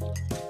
you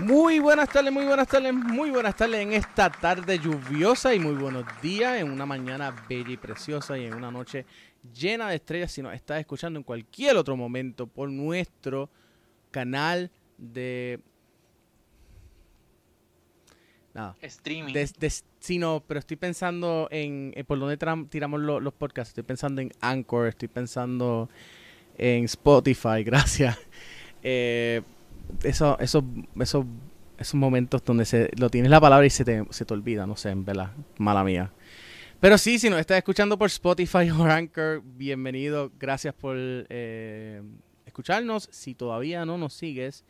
Muy buenas tardes, muy buenas tardes, muy buenas tardes en esta tarde lluviosa y muy buenos días, en una mañana bella y preciosa y en una noche llena de estrellas si nos estás escuchando en cualquier otro momento por nuestro canal de... Nada. Streaming. De, sí, no, pero estoy pensando en, por dónde tiramos los podcasts. Estoy pensando en Anchor, estoy pensando en Spotify, gracias. Eh, eso, eso, eso, esos momentos donde se, lo tienes la palabra y se te, se te olvida, no sé, en verdad, mala mía. Pero sí, si nos estás escuchando por Spotify o Anchor, bienvenido, gracias por eh, escucharnos. Si todavía no nos sigues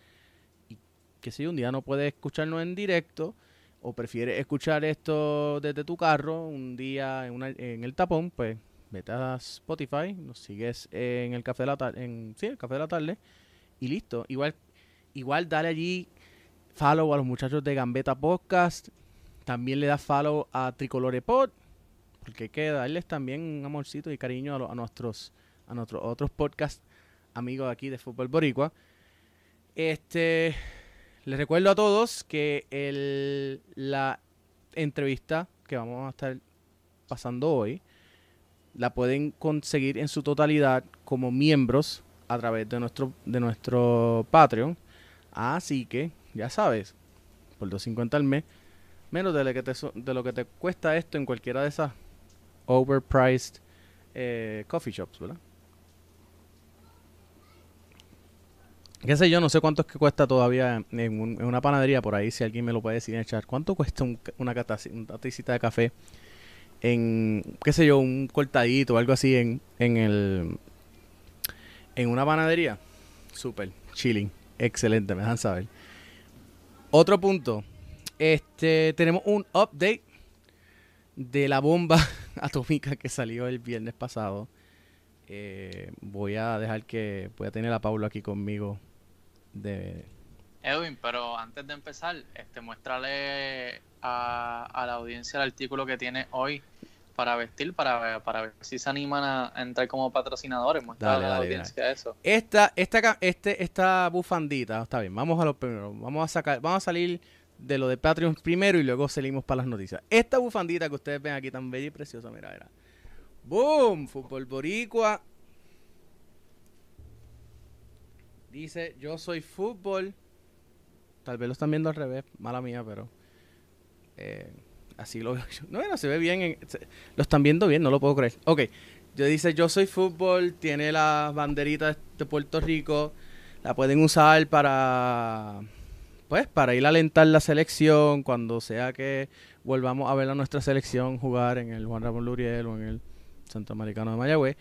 y que si un día no puedes escucharnos en directo o prefieres escuchar esto desde tu carro un día en, en el tapón, pues vete a Spotify, nos sigues en el café de la en, sí, el café de la tarde y listo. Igual Igual dale allí follow a los muchachos de Gambeta Podcast. También le da follow a Tricolore Pod. Porque hay que darles también un amorcito y cariño a, nuestros a nuestros otros podcast amigos aquí de Fútbol Boricua. Este les recuerdo a todos que el, la entrevista que vamos a estar pasando hoy la pueden conseguir en su totalidad como miembros a través de nuestro de nuestro Patreon Así que, ya sabes, por 250 al mes, menos de lo que te, de lo que te cuesta esto en cualquiera de esas overpriced eh, coffee shops, ¿verdad? Qué sé yo, no sé cuánto es que cuesta todavía en, una panadería por ahí, si alguien me lo puede decir en echar. ¿Cuánto cuesta una, una tacita de café en, qué sé yo, un cortadito o algo así en, en el en una panadería? Super, chilling. Excelente, me dejan saber. Otro punto. Este, tenemos un update de la bomba atómica que salió el viernes pasado. Eh, voy a dejar que voy a tener a Paulo aquí conmigo de Edwin, pero antes de empezar, este muéstrale a la audiencia el artículo que tiene hoy para vestir, para, para ver si se animan a, entrar como patrocinadores, mostrar a la audiencia eso. Esta, esta, este, esta bufandita, está bien, vamos a lo primero, vamos a sacar, vamos a salir de lo de Patreon primero y luego salimos para las noticias. Esta bufandita que ustedes ven aquí tan bella y preciosa, mira, mira. ¡Boom! Fútbol Boricua. Dice, yo soy fútbol. Tal vez lo están viendo al revés, mala mía, pero... Eh, Así lo veo yo. No, bueno, se ve bien. lo están viendo bien, no lo puedo creer. Ok. Yo dice, yo soy fútbol, tiene las banderitas de Puerto Rico. La pueden usar para, pues, para ir a alentar la selección cuando sea que volvamos a ver a nuestra selección jugar en el Juan Ramón Luriel o en el Centro Americano de Mayagüez.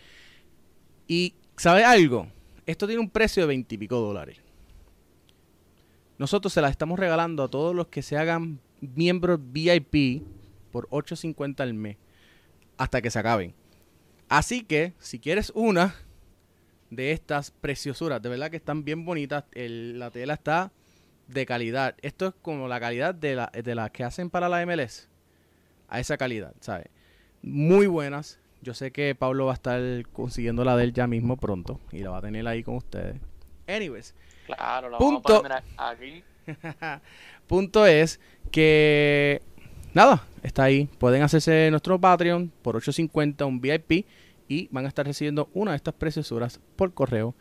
Y, ¿sabe algo? Esto tiene un precio de veintipico dólares. Nosotros se las estamos regalando a todos los que se hagan miembros VIP por 8.50 al mes hasta que se acaben. Así que si quieres una de estas preciosuras, de verdad que están bien bonitas, la tela está de calidad. Esto es como la calidad de las de la que hacen para la MLS. A esa calidad, ¿sabes? Muy buenas. Yo sé que Pablo va a estar consiguiendo la de él ya mismo pronto y la va a tener ahí con ustedes. Anyways, Claro, lo Punto. vamos a poner aquí. Punto es que nada, está ahí. Pueden hacerse nuestro Patreon por 8.50 un VIP y van a estar recibiendo una de estas preciosuras por correo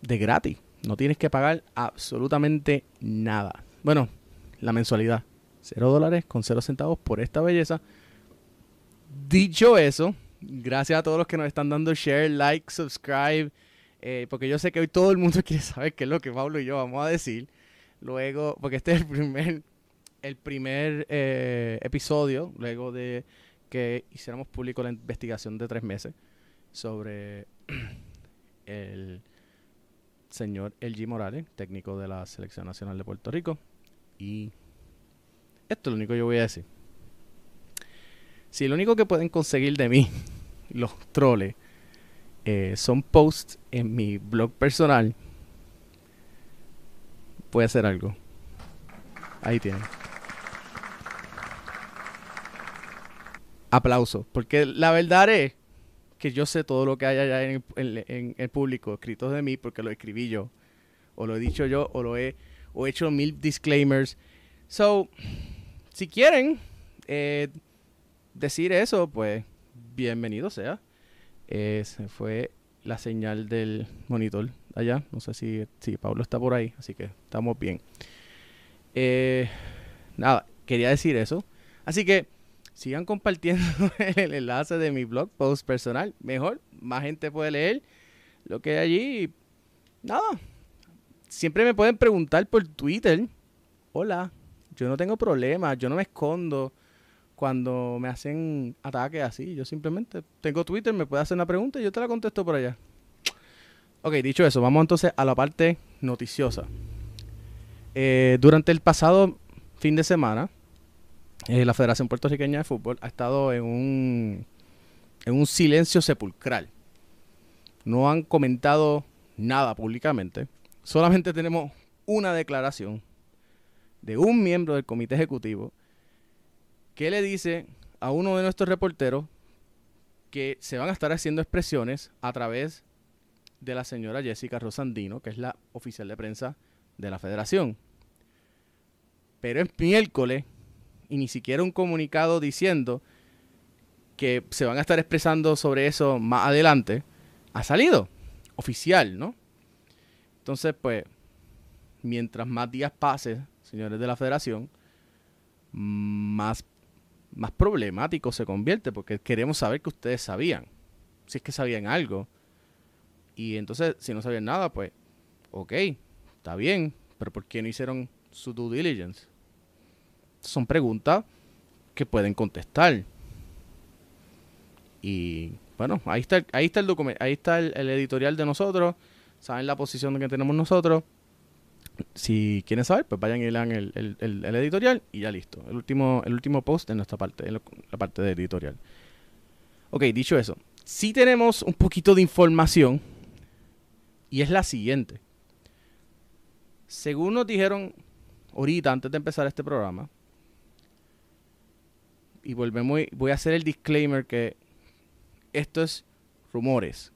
de gratis. No tienes que pagar absolutamente nada. Bueno, la mensualidad. 0 dólares con 0 centavos por esta belleza. Dicho eso, gracias a todos los que nos están dando share, like, subscribe. eh, porque yo sé que hoy todo el mundo quiere saber qué es lo que Pablo y yo vamos a decir. Luego, porque este es el primer, el primer eh, episodio, luego de que hiciéramos público la investigación de tres meses sobre el señor LG Morales, técnico de la Selección Nacional de Puerto Rico. Y esto es lo único que yo voy a decir. Si lo único que pueden conseguir de mí, los troles, eh, son posts en mi blog personal, puede hacer algo. Ahí tienen. Aplauso. Porque la verdad es que yo sé todo lo que hay allá en el, en- el público escrito de mí porque lo escribí yo. O lo he dicho yo o lo he, o he hecho mil disclaimers. So, si quieren eh, decir eso, pues bienvenido sea. Eh, se fue la señal del monitor allá. No sé si, si Pablo está por ahí, así que estamos bien. Eh, nada, quería decir eso. Así que sigan compartiendo el enlace de mi blog post personal. Mejor, más gente puede leer lo que hay allí. Nada, siempre me pueden preguntar por Twitter. Hola, yo no tengo problema, yo no me escondo cuando me hacen ataques así. Yo simplemente tengo Twitter, me puede hacer una pregunta y yo te la contesto por allá. Ok, dicho eso, vamos entonces a la parte noticiosa. Eh, durante el pasado fin de semana, eh, la Federación Puertorriqueña de Fútbol ha estado en un, en un silencio sepulcral. No han comentado nada públicamente. Solamente tenemos una declaración de un miembro del comité ejecutivo que le dice a uno de nuestros reporteros que se van a estar haciendo expresiones a través de la señora Jessica Rosandino, que es la oficial de prensa de la federación. Pero es miércoles y ni siquiera un comunicado diciendo que se van a estar expresando sobre eso más adelante ha salido oficial, ¿no? Entonces, pues, mientras más días pasen, señores de la federación, más, más problemático se convierte, porque queremos saber que ustedes sabían, si es que sabían algo. Y entonces, si no sabían nada, pues, ok, está bien, pero ¿por qué no hicieron su due diligence? Son preguntas que pueden contestar. Y bueno, ahí está, ahí está el documento, ahí está el, editorial de nosotros, saben la posición que tenemos nosotros. Si quieren saber, pues vayan y lean el, el- el- editorial y ya listo. El último, el último post en nuestra parte, la parte de editorial. Ok, dicho eso, sí tenemos un poquito de información y es la siguiente. Según nos dijeron ahorita, antes de empezar este programa, y volvemos, voy a hacer el disclaimer que esto es rumores,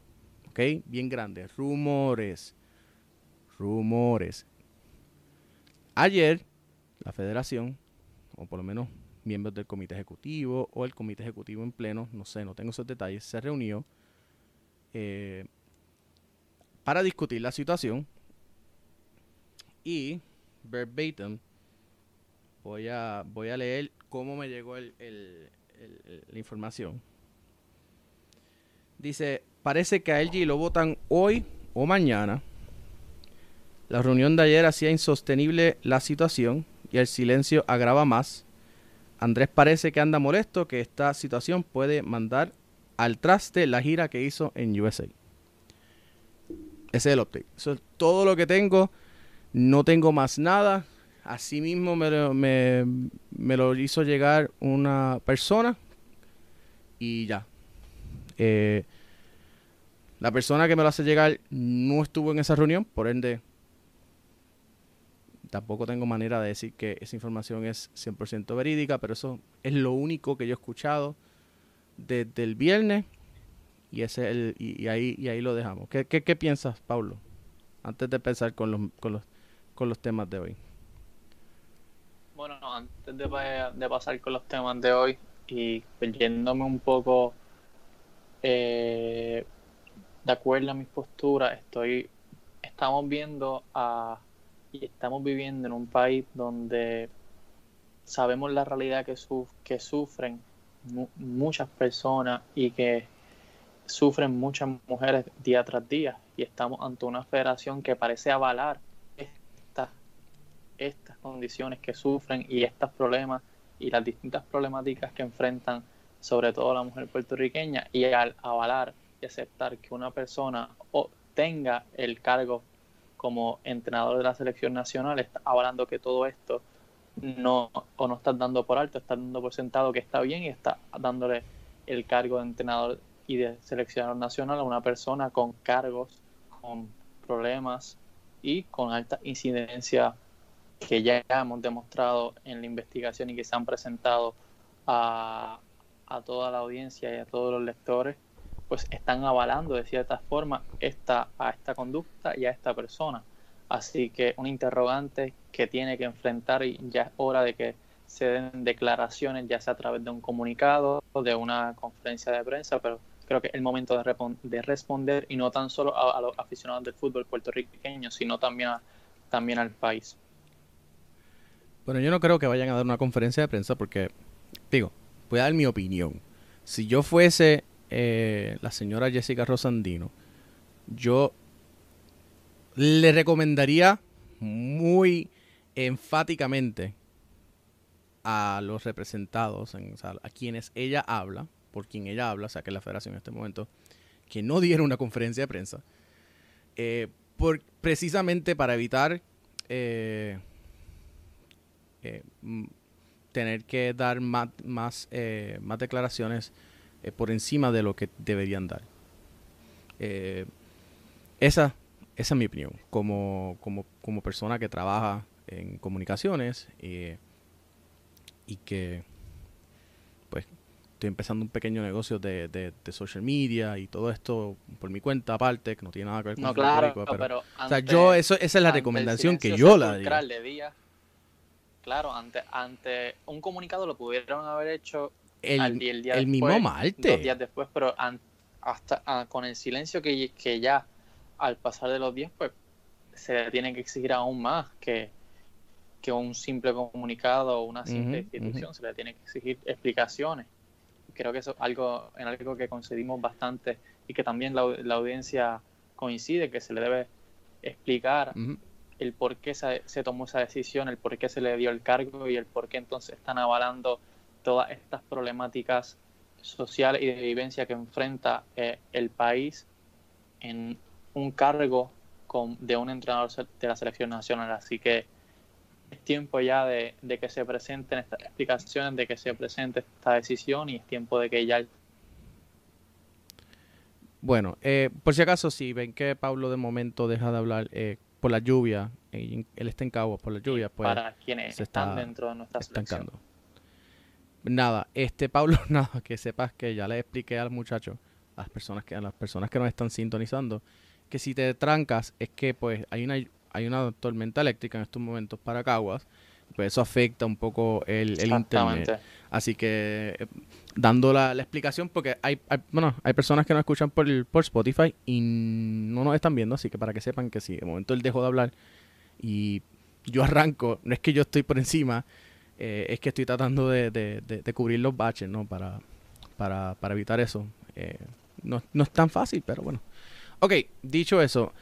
¿ok? Bien grande, rumores, rumores. Ayer, la federación, o por lo menos miembros del comité ejecutivo o el comité ejecutivo en pleno, no sé, no tengo esos detalles, se reunió eh, para discutir la situación y verbatim voy a, voy a leer cómo me llegó el- la información. Dice, parece que a LG lo votan hoy o mañana. La reunión de ayer hacía insostenible la situación y el silencio agrava más. Andrés parece que anda molesto que esta situación puede mandar al traste la gira que hizo en USA. Ese es el update. Eso es todo lo que tengo. No tengo más nada. Asimismo me lo, me, lo hizo llegar una persona y ya. Eh, la persona que me lo hace llegar no estuvo en esa reunión, por ende tampoco tengo manera de decir que esa información es 100% verídica, pero eso es lo único que yo he escuchado desde el viernes y ese es el, y, ahí y ahí lo dejamos. ¿Qué, qué, qué piensas, Pablo? antes de empezar con los, con los, con los temas de hoy? Bueno, antes de, pasar con los temas de hoy y yéndome un poco eh, de acuerdo a mis posturas, estoy, estamos viendo a, y estamos viviendo en un país donde sabemos la realidad que, que sufren muchas personas y que sufren muchas mujeres día tras día y estamos ante una federación que parece avalar estas, estas condiciones que sufren y estos problemas y las distintas problemáticas que enfrentan sobre todo la mujer puertorriqueña y al avalar y aceptar que una persona tenga el cargo como entrenador de la selección nacional, está avalando que todo esto no o no estás dando por alto, estás dando por sentado que está bien y está dándole el cargo de entrenador y de seleccionador nacional a una persona con cargos, con problemas y con alta incidencia que ya hemos demostrado en la investigación y que se han presentado a, a toda la audiencia y a todos los lectores, pues están avalando de cierta forma esta, a esta conducta y a esta persona. Así que un interrogante que tiene que enfrentar y ya es hora de que se den declaraciones, ya sea a través de un comunicado, de una conferencia de prensa, pero creo que es el momento de, de responder y no tan solo a, los aficionados del fútbol puertorriqueño, sino también, también al país. Bueno, yo no creo que vayan a dar una conferencia de prensa porque, digo, voy a dar mi opinión. Si yo fuese eh, la señora Jessica Rosandino, yo le recomendaría muy enfáticamente a los representados, a quienes ella habla, por quien ella habla, o sea, que es la federación en este momento, que no diera una conferencia de prensa, eh, por, precisamente para evitar eh, tener que dar más, más, más declaraciones por encima de lo que deberían dar. esa esa es mi opinión, como, como, como persona que trabaja en comunicaciones eh, y que estoy empezando un pequeño negocio de, de, social media y todo esto por mi cuenta aparte, que no tiene nada que ver con no, claro, pero, o sea, yo eso, esa es la recomendación que yo la diría. claro, ante, ante un comunicado lo pudieron haber hecho el, día el mismo martes. Dos días después, pero hasta ah, con el silencio que, que ya al pasar de los días, pues se le tiene que exigir aún más que, que un simple comunicado o una simple institución, se le tiene que exigir explicaciones. Creo que eso es algo, en algo que concedimos bastante y que también la, audiencia coincide, que se le debe explicar el por qué se, tomó esa decisión, el por qué se le dio el cargo y el por qué entonces están avalando todas estas problemáticas sociales y de vivencia que enfrenta eh, el país en un cargo con, de un entrenador de la selección nacional. Así que es tiempo ya de, que se presenten estas explicaciones, de que se presente esta decisión y es tiempo de que ya... Bueno, eh, por si acaso, si ven que Pablo de momento deja de hablar eh, por la lluvia, eh, él está en Cabo por la lluvia, pues... Para quienes están dentro de nuestra estancando. Nada, este Pablo, nada, que sepas que ya le expliqué al muchacho, a las personas que, a las personas que nos están sintonizando, que si te trancas es que pues hay una, hay una tormenta eléctrica en estos momentos para Caguas, pues eso afecta un poco el, internet. Así que eh, dando la, explicación, porque hay, bueno, hay personas que nos escuchan por, por Spotify y no nos están viendo, así que para que sepan que si de momento él dejó de hablar y yo arranco, no es que yo estoy por encima, eh, es que estoy tratando de, de, cubrir los baches, ¿no? Para, para, para evitar eso. Eh, no, no es tan fácil, pero bueno. Ok, dicho eso.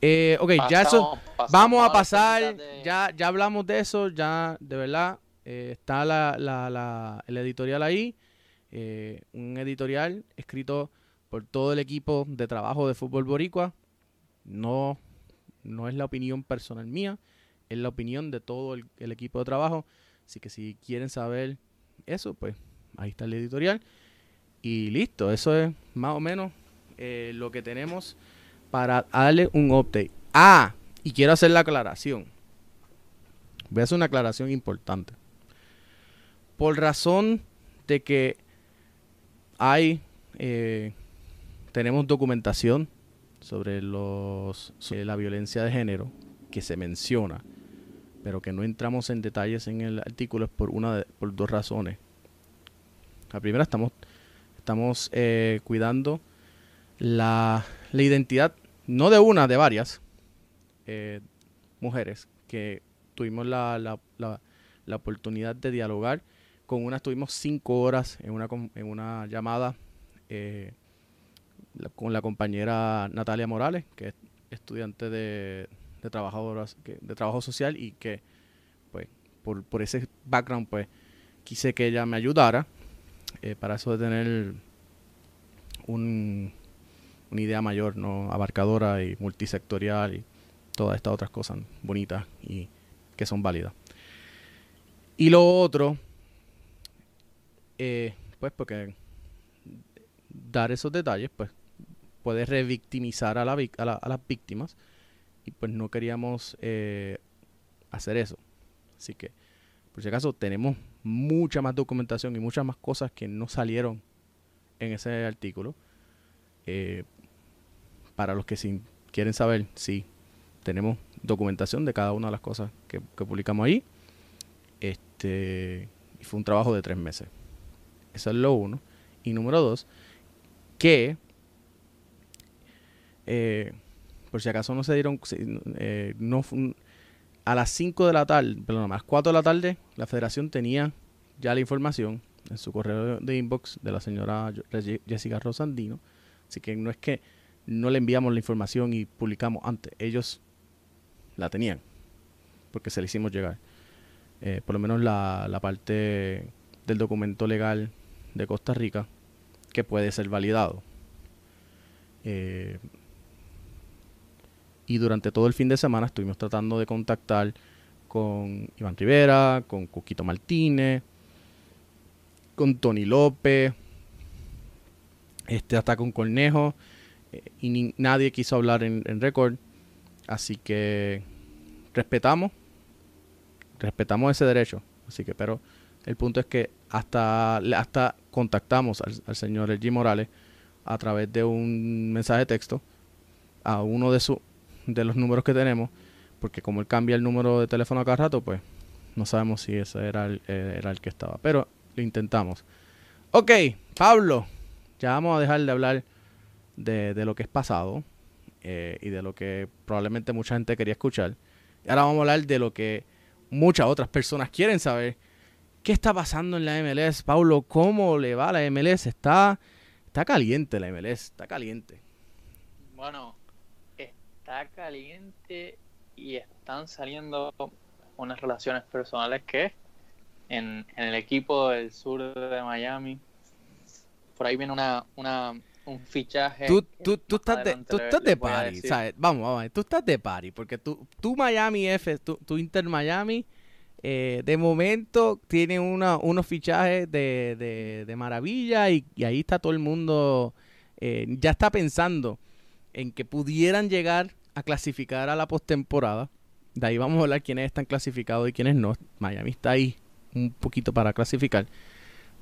Eh, ok, ya eso. Vamos a pasar. Ya, ya hablamos de eso. Ya, de verdad. Eh, está la, la, la, el editorial ahí. Eh, un editorial escrito por todo el equipo de trabajo de Fútbol Boricua. No, no es la opinión personal mía. Es la opinión de todo el, el equipo de trabajo. Así que si quieren saber eso, pues ahí está el editorial. Y listo, eso es más o menos eh, lo que tenemos para darle un update. Ah, y quiero hacer la aclaración. Voy a hacer una aclaración importante. Por razón de que hay, eh, tenemos documentación sobre, los, la violencia de género que se menciona, pero que no entramos en detalles en el artículo es por, una por dos razones. La primera, estamos, estamos eh, cuidando la, la, identidad, no de una, de varias eh, mujeres que tuvimos la, la, la, oportunidad de dialogar. Con una estuvimos cinco horas en una, en una llamada eh, con la compañera Natalia Morales, que es estudiante de, de, trabajadoras, de trabajo social y que, pues, por, por ese background, pues, quise que ella me ayudara eh, para eso de tener un, una idea mayor, no abarcadora y multisectorial y todas estas otras cosas bonitas y que son válidas. Y lo otro, eh, pues porque dar esos detalles, pues puede revictimizar a, la, las víctimas y pues no queríamos eh, hacer eso. Así que, por si acaso, tenemos mucha más documentación y muchas más cosas que no salieron en ese artículo. Eh, para los que quieren saber, sí, tenemos documentación de cada una de las cosas que, publicamos ahí. Este, y fue un trabajo de tres meses. Eso es lo uno. Y número dos, que eh, por si acaso no se dieron, eh, a las 5 de la tarde, perdón, a las 4 de la tarde, la federación tenía ya la información en su correo de inbox de la señora Jessica Rosandino. Así que no es que no le enviamos la información y publicamos antes, ellos la tenían, porque se la hicimos llegar. Eh, por lo menos la, la parte del documento legal de Costa Rica que puede ser validado. Eh, y durante todo el fin de semana estuvimos tratando de contactar con Iván Rivera, con Cuquito Martínez, con Tony López, este hasta con Cornejo, eh, y nadie quiso hablar en, en récord. Así que respetamos, respetamos ese derecho. Así que, pero el punto es que hasta, hasta contactamos al, señor Elgi Morales a través de un mensaje de texto a uno de, su, de los números que tenemos, porque como él cambia el número de teléfono cada rato, pues no sabemos si ese era el, eh, era el que estaba. Pero lo intentamos. Ok, Pablo, ya vamos a dejar de hablar de, de lo que es pasado eh, y de lo que probablemente mucha gente quería escuchar. Ahora vamos a hablar de lo que muchas otras personas quieren saber. ¿Qué está pasando en la MLS, Paulo? ¿Cómo le va a la MLS? Está, está caliente la MLS, está caliente. Bueno, está caliente y están saliendo unas relaciones personales que en, en el equipo del sur de Miami, por ahí viene una, una un fichaje. Tú, tú, tú estás de, tú estás de party, ¿sabes? Vamos, vamos, tú estás de party, porque tú, tú Miami F, tú, Inter Miami, eh, de momento tiene una, unos fichajes de, de, de maravilla y, ahí está todo el mundo, eh, ya está pensando en que pudieran llegar a clasificar a la postemporada. De ahí vamos a hablar quiénes están clasificados y quiénes no. Miami está ahí un poquito para clasificar.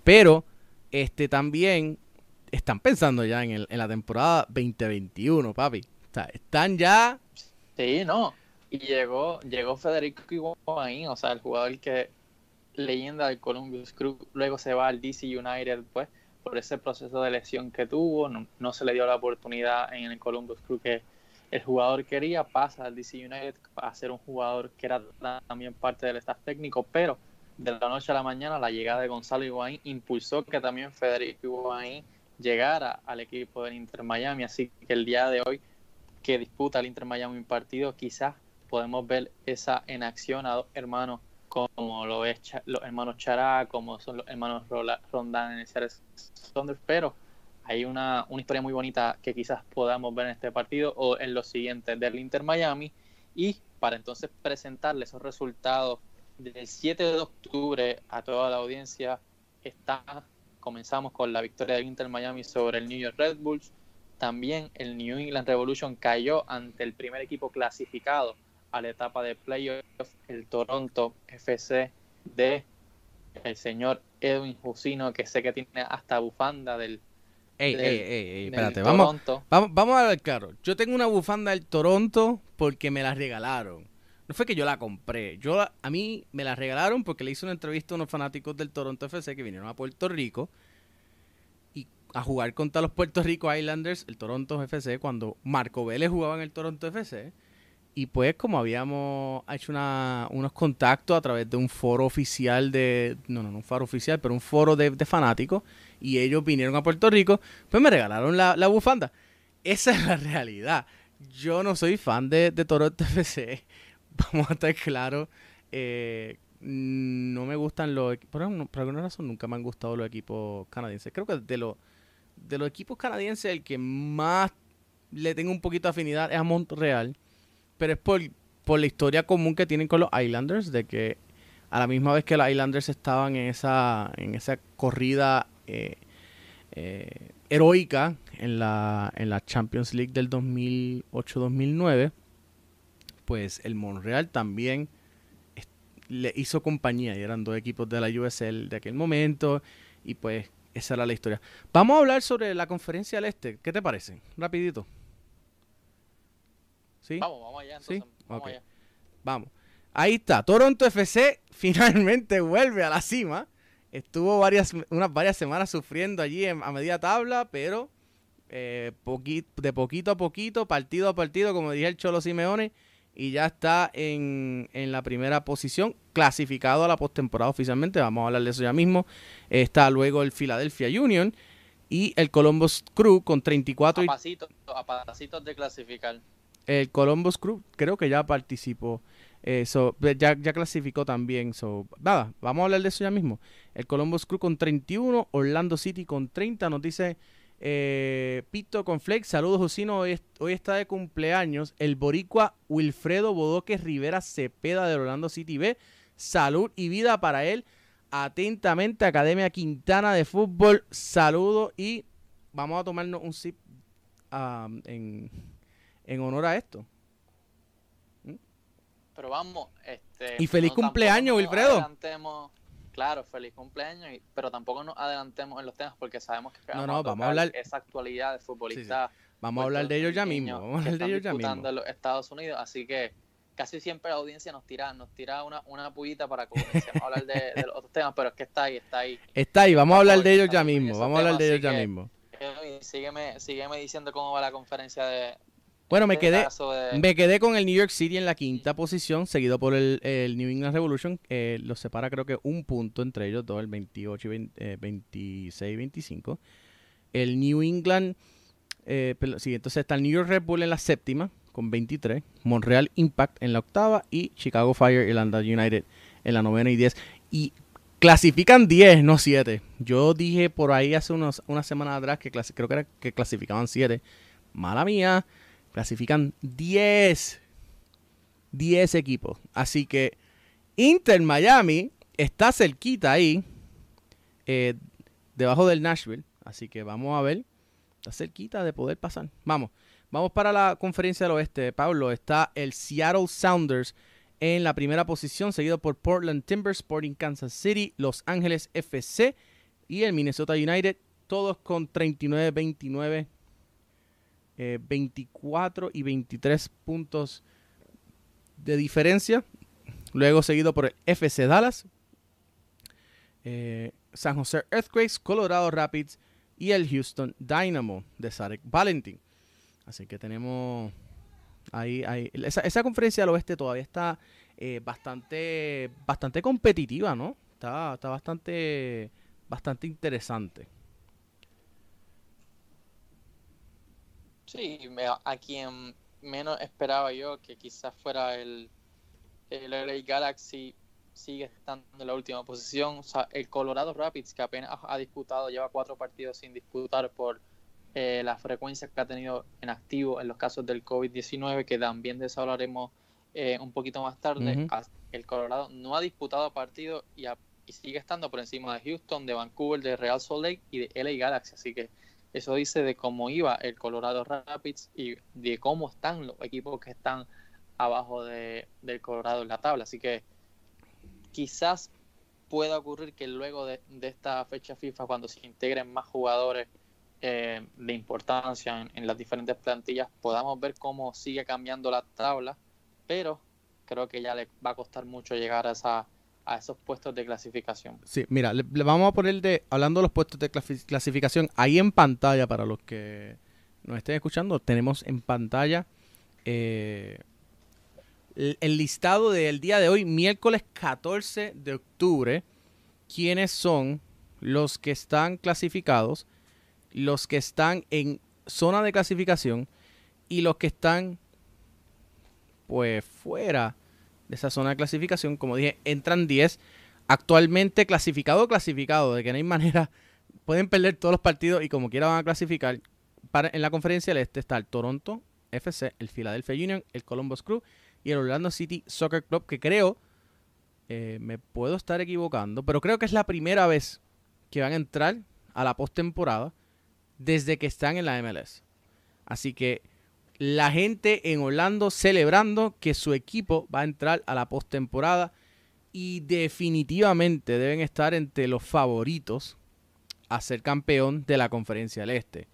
Pero este también están pensando ya en, el, en la temporada 2021, papi. O están ya. Sí, no. Y llegó, llegó Federico Higuaín, o sea, el jugador que leyenda del Columbus Crew, luego se va al DC United, pues, por ese proceso de lesión que tuvo, no, no se le dio la oportunidad en el Columbus Crew que el jugador quería, pasa al DC United a ser un jugador que era también parte del staff técnico, pero de la noche a la mañana la llegada de Gonzalo Higuaín impulsó que también Federico Higuaín llegara al equipo del Inter Miami. Así que el día de hoy que disputa el Inter Miami un partido, quizás podemos ver esa en acción a dos hermanos como lo es los hermanos Chará, como son los hermanos Rondán en el Saunders, pero hay una, una historia muy bonita que quizás podamos ver en este partido o en los siguientes del Inter Miami y para entonces presentarle esos resultados del 7 de octubre a toda la audiencia está comenzamos con la victoria del Inter Miami sobre el New York Red Bulls. También el New England Revolution cayó ante el primer equipo clasificado a la etapa de playoff, el Toronto FC de el señor Edwin Jusino, que sé que tiene hasta bufanda del, Ey, ey, ey, espérate, vamos, vamos, a ver claro. Yo tengo una bufanda del Toronto porque me la regalaron. No fue que yo la compré. Yo a mí me la regalaron porque le hice una entrevista a unos fanáticos del Toronto FC que vinieron a Puerto Rico y a jugar contra los Puerto Rico Islanders, el Toronto FC, cuando Marco Vélez jugaba en el Toronto FC. Y pues como habíamos hecho unos contactos a través de un foro oficial de... No, no, no un foro oficial, pero un foro de, fanáticos. Y ellos vinieron a Puerto Rico, pues me regalaron la, la bufanda. Esa es la realidad. Yo no soy fan de, de Toronto FC. Vamos a estar claros. Eh, no me gustan los... Por, por alguna razón nunca me han gustado los equipos canadienses. Creo que de, los de los equipos canadienses el que más le tengo un poquito de afinidad es a Montreal pero es por, por la historia común que tienen con los Islanders, de que a la misma vez que los Islanders estaban en esa, en esa corrida eh, eh, heroica en la, en la Champions League del 2008-2009, pues el Montreal también le hizo compañía y eran dos equipos de la USL de aquel momento y pues esa era la historia. Vamos a hablar sobre la conferencia del Este, ¿qué te parece? Rapidito. Vamos, vamos allá. vamos, vamos. Ahí está. Toronto FC finalmente vuelve a la cima. Estuvo varias, unas varias semanas sufriendo allí a media tabla, pero eh, de poquito a poquito, partido a partido, como dije el Cholo Simeone, y ya está en, la primera posición, clasificado a la postemporada oficialmente. Vamos a hablar de eso ya mismo. Está luego el Philadelphia Union y el Columbus Crew con 34 a pasitos, a pasitos de clasificar. El Columbus Crew creo que ya participó. Eh, ya, ya, clasificó también. So, nada, vamos a hablar de eso ya mismo. El Columbus Crew con 31, Orlando City con 30. Nos dice eh, Pito con Flex. Saludos, Josino. Hoy, hoy, está de cumpleaños el boricua Wilfredo Bodoque Rivera Cepeda de Orlando City B. Salud y vida para él. Atentamente, Academia Quintana de Fútbol. Saludos y vamos a tomarnos un sip um, en en honor a esto. ¿Mm? Pero vamos, este... Y feliz cumpleaños, Wilfredo. Claro, feliz cumpleaños, pero tampoco nos adelantemos en los temas porque sabemos que no, no, vamos a hablar esa actualidad de futbolistas. Vamos a hablar de ellos ya mismo. Vamos a hablar de ellos ya mismo. En los Estados Unidos, así que casi siempre la audiencia nos tira, nos tira una, una pullita para que comencemos a hablar de, los otros temas, pero es que está ahí, está ahí. Está ahí, vamos a hablar de ellos ya mismo. Vamos a hablar de ellos ya mismo. Sígueme, sígueme diciendo cómo va la conferencia de, bueno, me quedé, me quedé con el New York City en la quinta posición, seguido por el, New England Revolution. Eh, los separa creo que un punto entre ellos dos, el 28 y 26 25. El New England, eh, sí, entonces está el New York Red Bull en la séptima con 23, Montreal Impact en la octava y Chicago Fire Irlanda United en la novena y 10. Y clasifican 10, no 7. Yo dije por ahí hace unos, una semana atrás que creo que, era, que clasificaban 7. Mala mía clasifican 10. 10 equipos. Así que Inter Miami está cerquita ahí, eh, debajo del Nashville. Así que vamos a ver. Está cerquita de poder pasar. Vamos. Vamos para la conferencia del oeste. Pablo, está el Seattle Sounders en la primera posición, seguido por Portland Timbers, Sporting Kansas City, Los Ángeles FC y el Minnesota United, todos con 39-29 24 eh, y 23 puntos de diferencia. Luego seguido por el FC Dallas, eh, San Jose Earthquakes, Colorado Rapids y el Houston Dynamo de Sarek Valentin. Así que tenemos ahí, ahí esa, conferencia del oeste todavía está eh, bastante, bastante competitiva, ¿no? Está, está bastante, bastante interesante. Sí, a quien menos esperaba yo que quizás fuera el, el LA Galaxy sigue estando en la última posición. O sea, el Colorado Rapids, que apenas ha disputado, lleva cuatro partidos sin disputar por eh, la frecuencia que ha tenido en activo en los casos del COVID-19, que también de eso hablaremos eh, un poquito más tarde. El Colorado no ha disputado partido y, y, sigue estando por encima de Houston, de Vancouver, de Real Salt Lake y de LA Galaxy. Así que eso dice de cómo iba el Colorado Rapids y de cómo están los equipos que están abajo de, del Colorado en la tabla. Así que quizás pueda ocurrir que luego de, esta fecha FIFA, cuando se integren más jugadores eh, de importancia en, las diferentes plantillas, podamos ver cómo sigue cambiando la tabla, pero creo que ya le va a costar mucho llegar a, esa, a esos puestos de clasificación. Sí, mira, le, vamos a poner de, hablando de los puestos de clasificación, ahí en pantalla para los que nos estén escuchando, tenemos en pantalla eh, el, listado del día de hoy, miércoles 14 de octubre, quiénes son los que están clasificados los que están en zona de clasificación y los que están pues fuera de esa zona de clasificación, como dije, entran 10 actualmente clasificado clasificado, de que no hay manera, pueden perder todos los partidos y como quiera van a clasificar. Para, en la conferencia del este está el Toronto FC, el Philadelphia Union, el Columbus Crew y el Orlando City Soccer Club, que creo, eh, me puedo estar equivocando, pero creo que es la primera vez que van a entrar a la postemporada desde que están en la MLS. Así que la gente en Orlando celebrando que su equipo va a entrar a la postemporada y definitivamente deben estar entre los favoritos a ser campeón de la Conferencia del Este.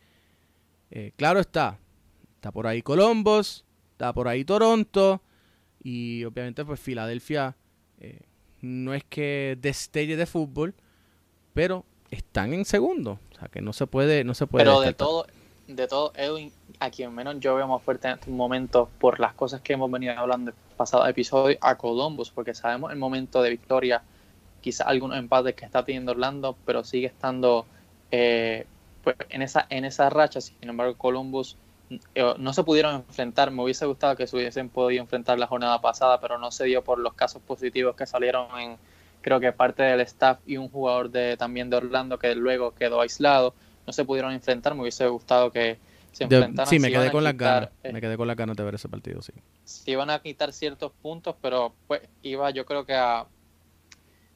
Eh, claro está, está por ahí Columbus, está por ahí Toronto y obviamente pues Filadelfia eh, no es que destelle de fútbol, pero están en segundo. O sea, que no se puede, no se puede. Pero de todo, de todo, Edwin, a quien menos yo veo más fuerte en este momento por las cosas que hemos venido hablando en pasado episodio, a Columbus, porque sabemos el momento de victoria, quizás algunos empates que está teniendo Orlando, pero sigue estando eh, pues, en, esa, en esa racha. Sin embargo, Columbus eh, no se pudieron enfrentar. Me hubiese gustado que se hubiesen podido enfrentar la jornada pasada, pero no se dio por los casos positivos que salieron en creo que parte del staff y un jugador de también de Orlando que luego quedó aislado, no se pudieron enfrentar, me hubiese gustado que se enfrentaran. sí, me quedé con las ganas, me eh, quedé con las ganas de ver ese partido, sí. Se iban a quitar ciertos puntos, pero pues iba yo creo que a,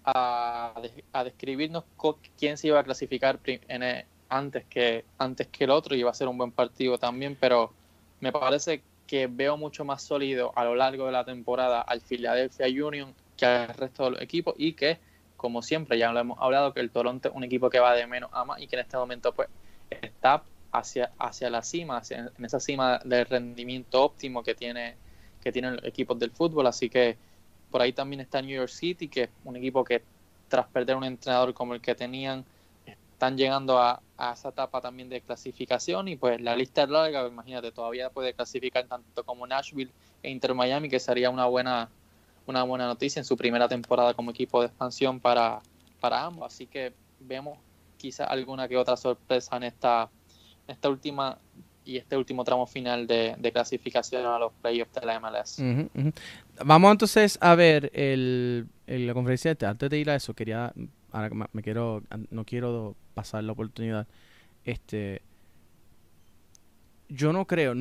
a, describirnos quién se iba a clasificar en, e, antes, que, antes que el otro y iba a ser un buen partido también, pero me parece que veo mucho más sólido a lo largo de la temporada al Philadelphia Union que al resto de los equipos y que, como siempre, ya lo hemos hablado, que el Toronto es un equipo que va de menos a más y que en este momento pues está hacia, hacia la cima, en esa cima del rendimiento óptimo que tiene que tienen los equipos del fútbol, así que por ahí también está New York City, que es un equipo que tras perder un entrenador como el que tenían, están llegando a, esa etapa también de clasificación y pues la lista es larga, imagínate, todavía puede clasificar tanto como Nashville e Inter Miami, que sería una buena una buena noticia en su primera temporada como equipo de expansión para, para ambos. Así que vemos quizá alguna que otra sorpresa en esta, esta última y este último tramo final de, clasificación a los playoffs de la MLS. Vamos entonces a ver el, la conferencia de antes de ir a eso quería ahora me quiero no quiero pasar la oportunidad este yo no creo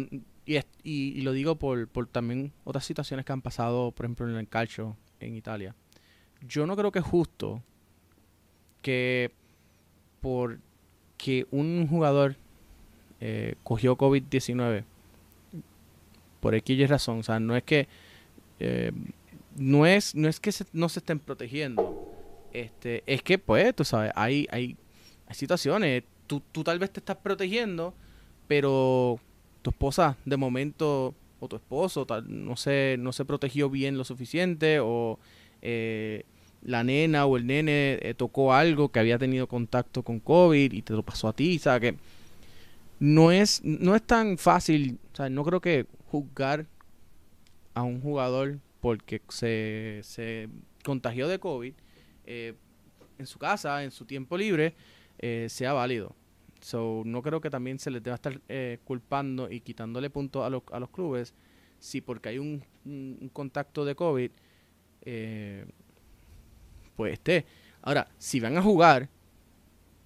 y, y, lo digo por, por, también otras situaciones que han pasado, por ejemplo, en el calcio en Italia. Yo no creo que es justo que por que un jugador eh, cogió COVID-19 por X razón, o sea, no es que eh, no es no es que no se estén protegiendo. Este, es que pues, tú sabes, hay hay, hay situaciones, tú, tú tal vez te estás protegiendo, pero tu esposa de momento o tu esposo tal, no se no se protegió bien lo suficiente o eh, la nena o el nene eh, tocó algo que había tenido contacto con COVID y te lo pasó a ti, sea que no es no es tan fácil, o sea, no creo que juzgar a un jugador porque se, se contagió de COVID eh, en su casa, en su tiempo libre, sea válido. So, no creo que también se les deba estar eh, culpando y quitándole puntos a, los, a los clubes si porque hay un, contacto de COVID, eh, pues esté. Ahora, si van a jugar,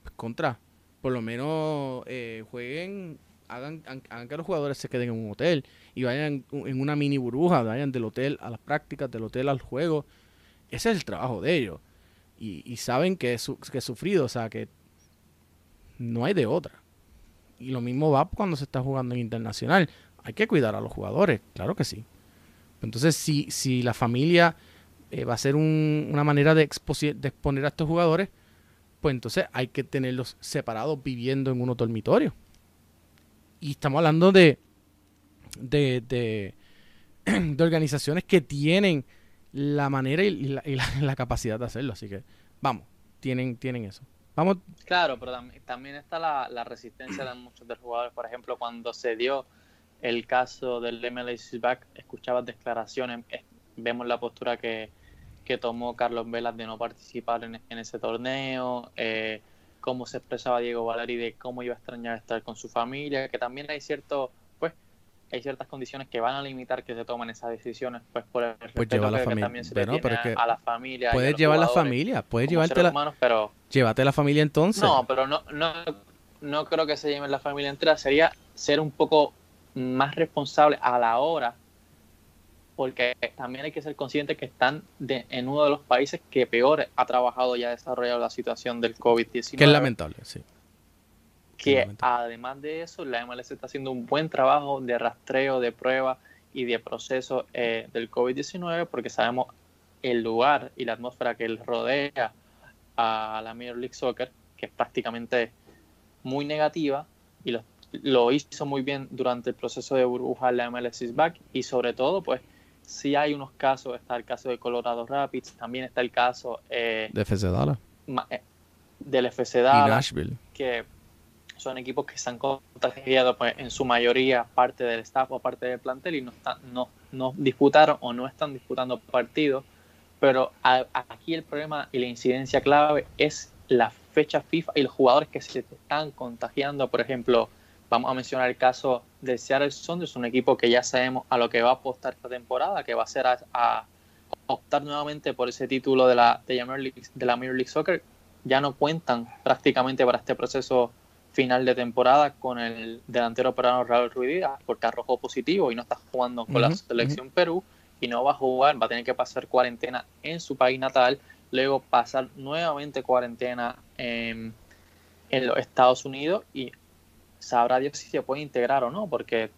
pues contra, por lo menos eh, jueguen, hagan, hagan, que los jugadores se queden en un hotel y vayan en una mini burbuja, vayan del hotel a las prácticas, del hotel al juego. Ese es el trabajo de ellos. Y, saben que es, que sufrido, o sea, que no hay de otra. Y lo mismo va cuando se está jugando en internacional. Hay que cuidar a los jugadores, claro que sí. Entonces, si, si la familia eh, va a ser una manera de, exponer a estos jugadores, pues entonces hay que tenerlos separados viviendo en unos dormitorios. Y estamos hablando de, de, de, organizaciones que tienen la manera y, la, la, capacidad de hacerlo. Así que, vamos, tienen, tienen eso. Vamos. Claro, pero también, está la, la, resistencia de muchos de los jugadores. Por ejemplo, cuando se dio el caso del MLS back, escuchabas declaraciones, vemos la postura que, que tomó Carlos Velas de no participar en, en ese torneo, eh, cómo se expresaba Diego Valeri de cómo iba a extrañar estar con su familia, que también hay cierto hay ciertas condiciones que van a limitar que se tomen esas decisiones pues por el respeto pues la familia. también se bueno, pero a la familia puedes llevar la familia puedes llevarte la humanos, pero llévate la familia entonces no pero no no no creo que se lleven la familia entera sería ser un poco más responsable a la hora porque también hay que ser consciente que están de, en uno de los países que peor ha trabajado y ha desarrollado la situación del COVID-19. Que es lamentable, sí que además de eso, la MLS está haciendo un buen trabajo de rastreo, de prueba y de proceso eh, del COVID-19 porque sabemos el lugar y la atmósfera que rodea a la Major League Soccer, que es prácticamente muy negativa y lo, lo hizo muy bien durante el proceso de burbuja la MLS is back y sobre todo pues si hay unos casos, está el caso de Colorado Rapids, también está el caso eh, de FC Dallas. Eh, del FC Dallas, y Nashville. que son equipos que se han contagiado pues, en su mayoría parte del staff o parte del plantel y no, están, no, no disputaron o no están disputando partidos. Pero aquí el problema y la incidencia clave es la fecha FIFA y los jugadores que se están contagiando. Por ejemplo, vamos a mencionar el caso de Seattle Sounders, un equipo que ya sabemos a lo que va a apostar esta temporada, que va a ser a, optar nuevamente por ese título de la, de, la Major League Soccer. Ya no cuentan prácticamente para este proceso final de temporada con el delantero peruano Raúl Ruiz porque arrojó positivo y no está jugando con la selección Perú y no va a jugar, va a tener que pasar cuarentena en su país natal, luego pasar nuevamente cuarentena en, los Estados Unidos y sabrá Dios si se puede integrar o no, porque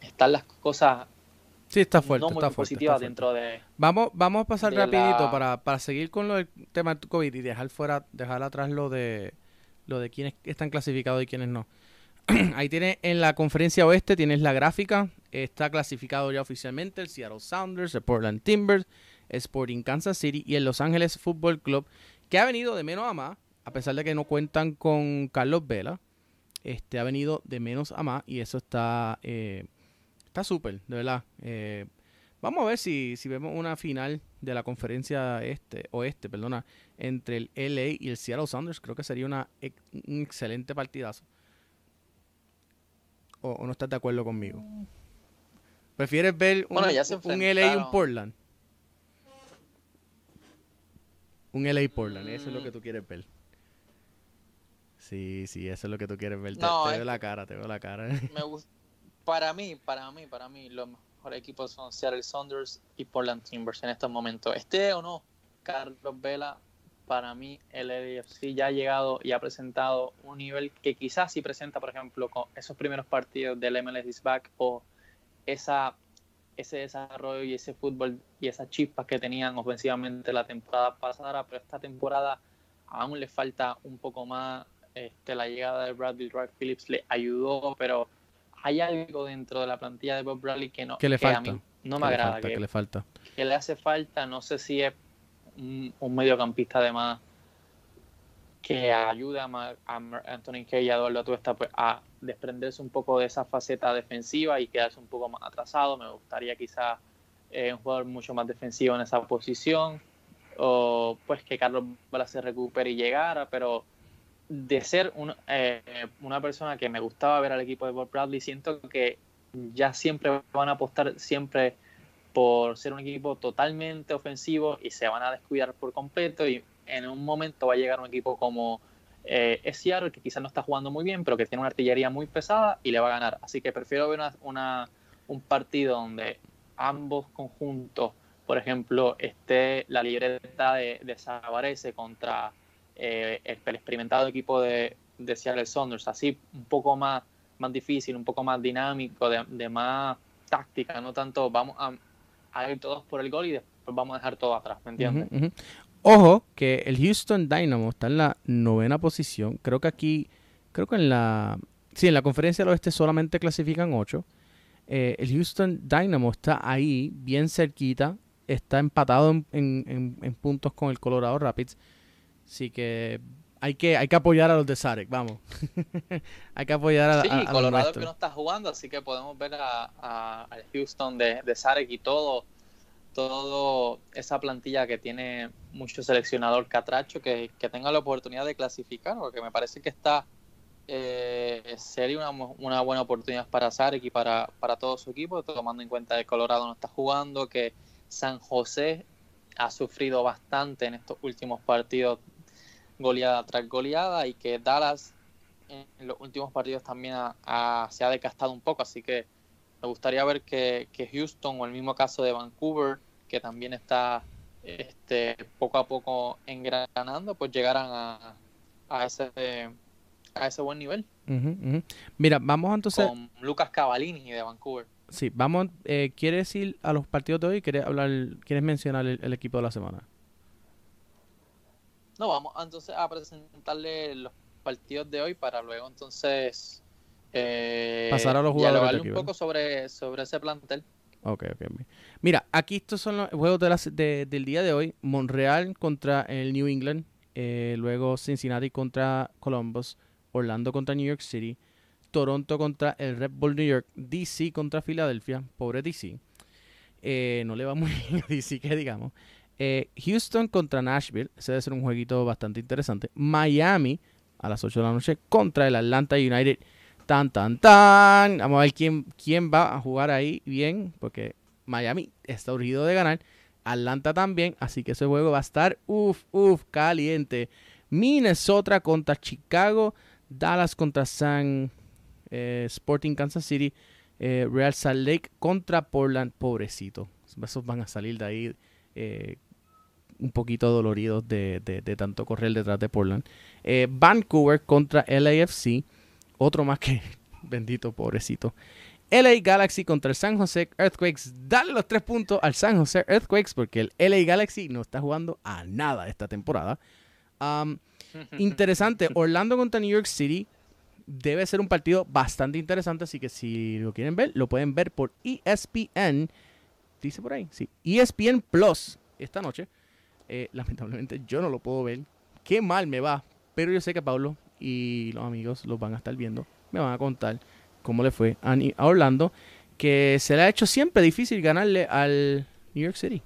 están las cosas Sí, está fuerte, no está fuerte, dentro de... Vamos, vamos a pasar rapidito para, para seguir con lo del tema del COVID y dejar fuera, dejar atrás lo de lo de quiénes están clasificados y quiénes no. Ahí tienes en la conferencia oeste, tienes la gráfica. Está clasificado ya oficialmente el Seattle Sounders, el Portland Timbers, Sporting Kansas City y el Los Ángeles Football Club, que ha venido de menos a más, a pesar de que no cuentan con Carlos Vela. Este ha venido de menos a más y eso está eh, está súper, de verdad. Eh, vamos a ver si, si vemos una final de la conferencia este, oeste, perdona, entre el LA y el Seattle Sounders, creo que sería una, un excelente partidazo. O, no estás de acuerdo conmigo? ¿Prefieres ver un, un LA y un Portland? Un LA y Portland, eso es lo que tú quieres ver. Sí, sí, eso es lo que tú quieres ver. te, veo la cara, te veo la cara. Me para mí, para mí, para mí, lo mejores equipos son Seattle Sounders y Portland Timbers en estos momentos. Esté o no Carlos Vela, para mí el LAFC ya ha llegado y ha presentado un nivel que quizás sí presenta, por ejemplo, con esos primeros partidos del MLS is back o esa, ese desarrollo y ese fútbol y esas chispas que tenían ofensivamente la temporada pasada, pero esta temporada aún le falta un poco más. Este, la llegada de Bradley Wright Phillips le ayudó, pero hay algo dentro de la plantilla de Bob Bradley que no le falta? a mí no me agrada. que, le falta? Que le hace falta, no sé si es un, mediocampista además que ayuda a, Anthony Kay y a Eduardo Tuesta pues, a desprenderse un poco de esa faceta defensiva y quedarse un poco más atrasado. Me gustaría quizá eh, un jugador mucho más defensivo en esa posición o pues que Carlos Bala se recupere y llegara, pero de ser eh, una persona que me gustaba ver al equipo de Bob Bradley, siento que ya siempre van a apostar siempre por ser un equipo totalmente ofensivo y se van a descuidar por completo y en un momento va a llegar un equipo como eh, que quizás no está jugando muy bien pero que tiene una artillería muy pesada y le va a ganar. Así que prefiero ver una, un partido donde ambos conjuntos por ejemplo esté la libreta de, de contra eh, el, experimentado equipo de, de Seattle Saunders así un poco más más difícil un poco más dinámico de, más táctica no tanto vamos a a ir todos por el gol y después vamos a dejar todo atrás, ¿me entiendes? Ojo que el Houston Dynamo está en la novena posición. Creo que aquí, creo que en la, sí, en la conferencia del oeste solamente clasifican ocho. Eh, el Houston Dynamo está ahí, bien cerquita. Está empatado en, puntos con el Colorado Rapids. Así que hay que, hay que apoyar a los de Sarek, vamos. hay que apoyar a, sí, a, Colorado que no está jugando, así que podemos ver a, al Houston de, de Sarek y todo todo esa plantilla que tiene mucho seleccionador catracho que, tenga la oportunidad de clasificar, porque me parece que está eh, sería una, buena oportunidad para Sarek y para, para todo su equipo, tomando en cuenta que Colorado no está jugando, que San José ha sufrido bastante en estos últimos partidos, goleada tras goleada, y que Dallas en los últimos partidos también se ha decastado un poco, así que me gustaría ver que, que Houston o el mismo caso de Vancouver que también está este, poco a poco engranando, pues llegaran a, a, ese, a ese buen nivel. Mira, vamos entonces... Con Lucas Cavalini de Vancouver. Sí, vamos, eh, ¿quieres ir a los partidos de hoy? ¿Quieres, hablar, ¿quieres mencionar el, equipo de la semana? No, vamos entonces a presentarle los partidos de hoy para luego entonces eh, pasar a los jugadores. un poco sobre, sobre ese plantel. Ok, ok. Mira, aquí estos son los juegos del día de hoy. Montreal contra el New England. Eh, luego Cincinnati contra Columbus. Orlando contra New York City. Toronto contra el Red Bull New York. DC contra Filadelfia. Pobre DC. Eh, no le va muy bien a DC, que digamos. Eh, Houston contra Nashville. Ese debe ser un jueguito bastante interesante. Miami a las 8 de la noche contra el Atlanta United. Tan, tan, tan. Vamos a ver quién, quién va a jugar ahí bien, porque Miami está urgido de ganar. Atlanta también, así que ese juego va a estar, uff, uff, caliente. Minnesota contra Chicago, Dallas contra San eh, Sporting Kansas City, eh, Real Salt Lake contra Portland, pobrecito. Esos van a salir de ahí un poquito doloridos de, de, tanto correr detrás de Portland. Vancouver contra LAFC. Otro más que bendito, pobrecito. LA Galaxy contra el San Jose Earthquakes. Dale los tres puntos al San Jose Earthquakes porque el LA Galaxy no está jugando a nada esta temporada. interesante, Orlando contra New York City debe ser un partido bastante interesante, así que si lo quieren ver, lo pueden ver por ESPN. Dice por ahí, sí. ESPN Plus esta noche. Eh, lamentablemente yo no lo puedo ver. Qué mal me va. Pero yo sé que Pablo y los amigos los van a estar viendo, me van a contar cómo le fue a, Orlando, que se le ha hecho siempre difícil ganarle al New York City.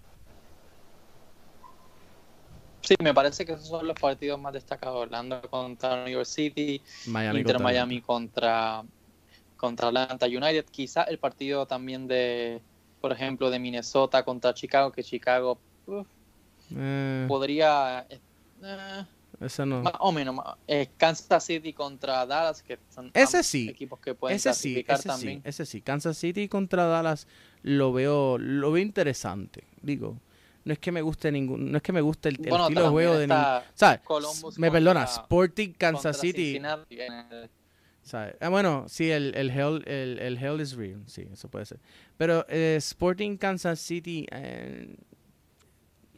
Sí, me parece que esos son los partidos más destacados. Orlando contra New York City, Miami Inter contra Miami contra, contra Atlanta United. Quizá el partido también de, por ejemplo, de Minnesota contra Chicago, que Chicago eh. podría... Eh, no. Más o menos. Kansas City contra Dallas, que son ese sí. equipos que pueden ese sí, ese también. Sí, ese sí. Kansas City contra Dallas lo veo, lo veo interesante. Digo, no es que me guste ningún, no es que me guste el, estilo de juego de ningún, ¿sabes? me perdona, Sporting Kansas City. ¿sabes? Ah, bueno, sí, el, el, hell, el, el hell is real, sí, eso puede ser. Pero eh, Sporting Kansas City, eh,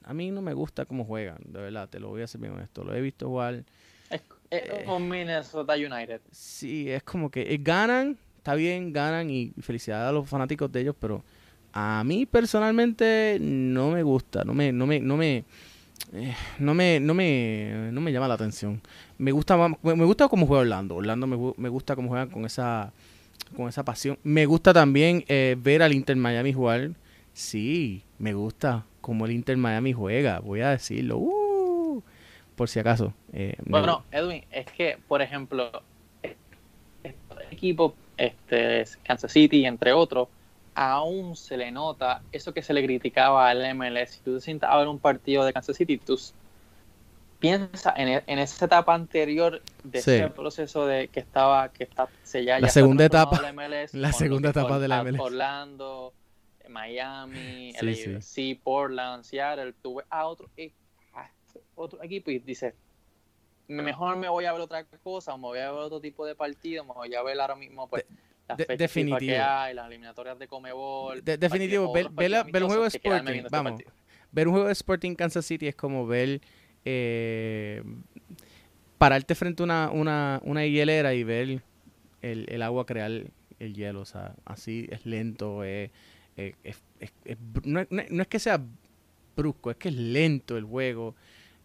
a mí no me gusta cómo juegan, de verdad, te lo voy a ser bien honesto. Lo he visto jugar. Es, eh, con Minnesota United. Sí, es como que eh, ganan, está bien, ganan y felicidades a los fanáticos de ellos, pero a mí personalmente no me gusta, no me, no me, no me, eh, no me, no me, no me llama la atención. Me gusta, me gusta cómo juega Orlando. Orlando me, me gusta cómo juegan con esa, con esa pasión. Me gusta también ver al Inter Miami jugar. Sí, me gusta como el Inter Miami juega, voy a decirlo, uh, por si acaso. Eh, bueno, Edwin, es que, por ejemplo, estos equipos, este, Kansas City, entre otros, aún se le nota eso que se le criticaba al MLS. Si tú te sientas a ver un partido de Kansas City, tú piensas en, e, en esa etapa anterior de ese proceso de que estaba, que está sellada. La segunda etapa. La, MLS, la segunda etapa de la MLS. Orlando, Miami, sí, Portland, Seattle, tú ves a otro, otro equipo y dices, mejor me voy a ver otra cosa, me voy a ver otro tipo de partido, me voy a ver ahora mismo pues, las definitivo. que hay, las eliminatorias de Comebol. definitivo, ve, el juego de Sporting, este vamos. ver un juego de Sporting Kansas City es como ver eh, pararte frente a una, una, una hielera y ver el, el, agua crear el hielo. O sea, así es lento. Es, no, es que sea brusco, es que es lento el juego.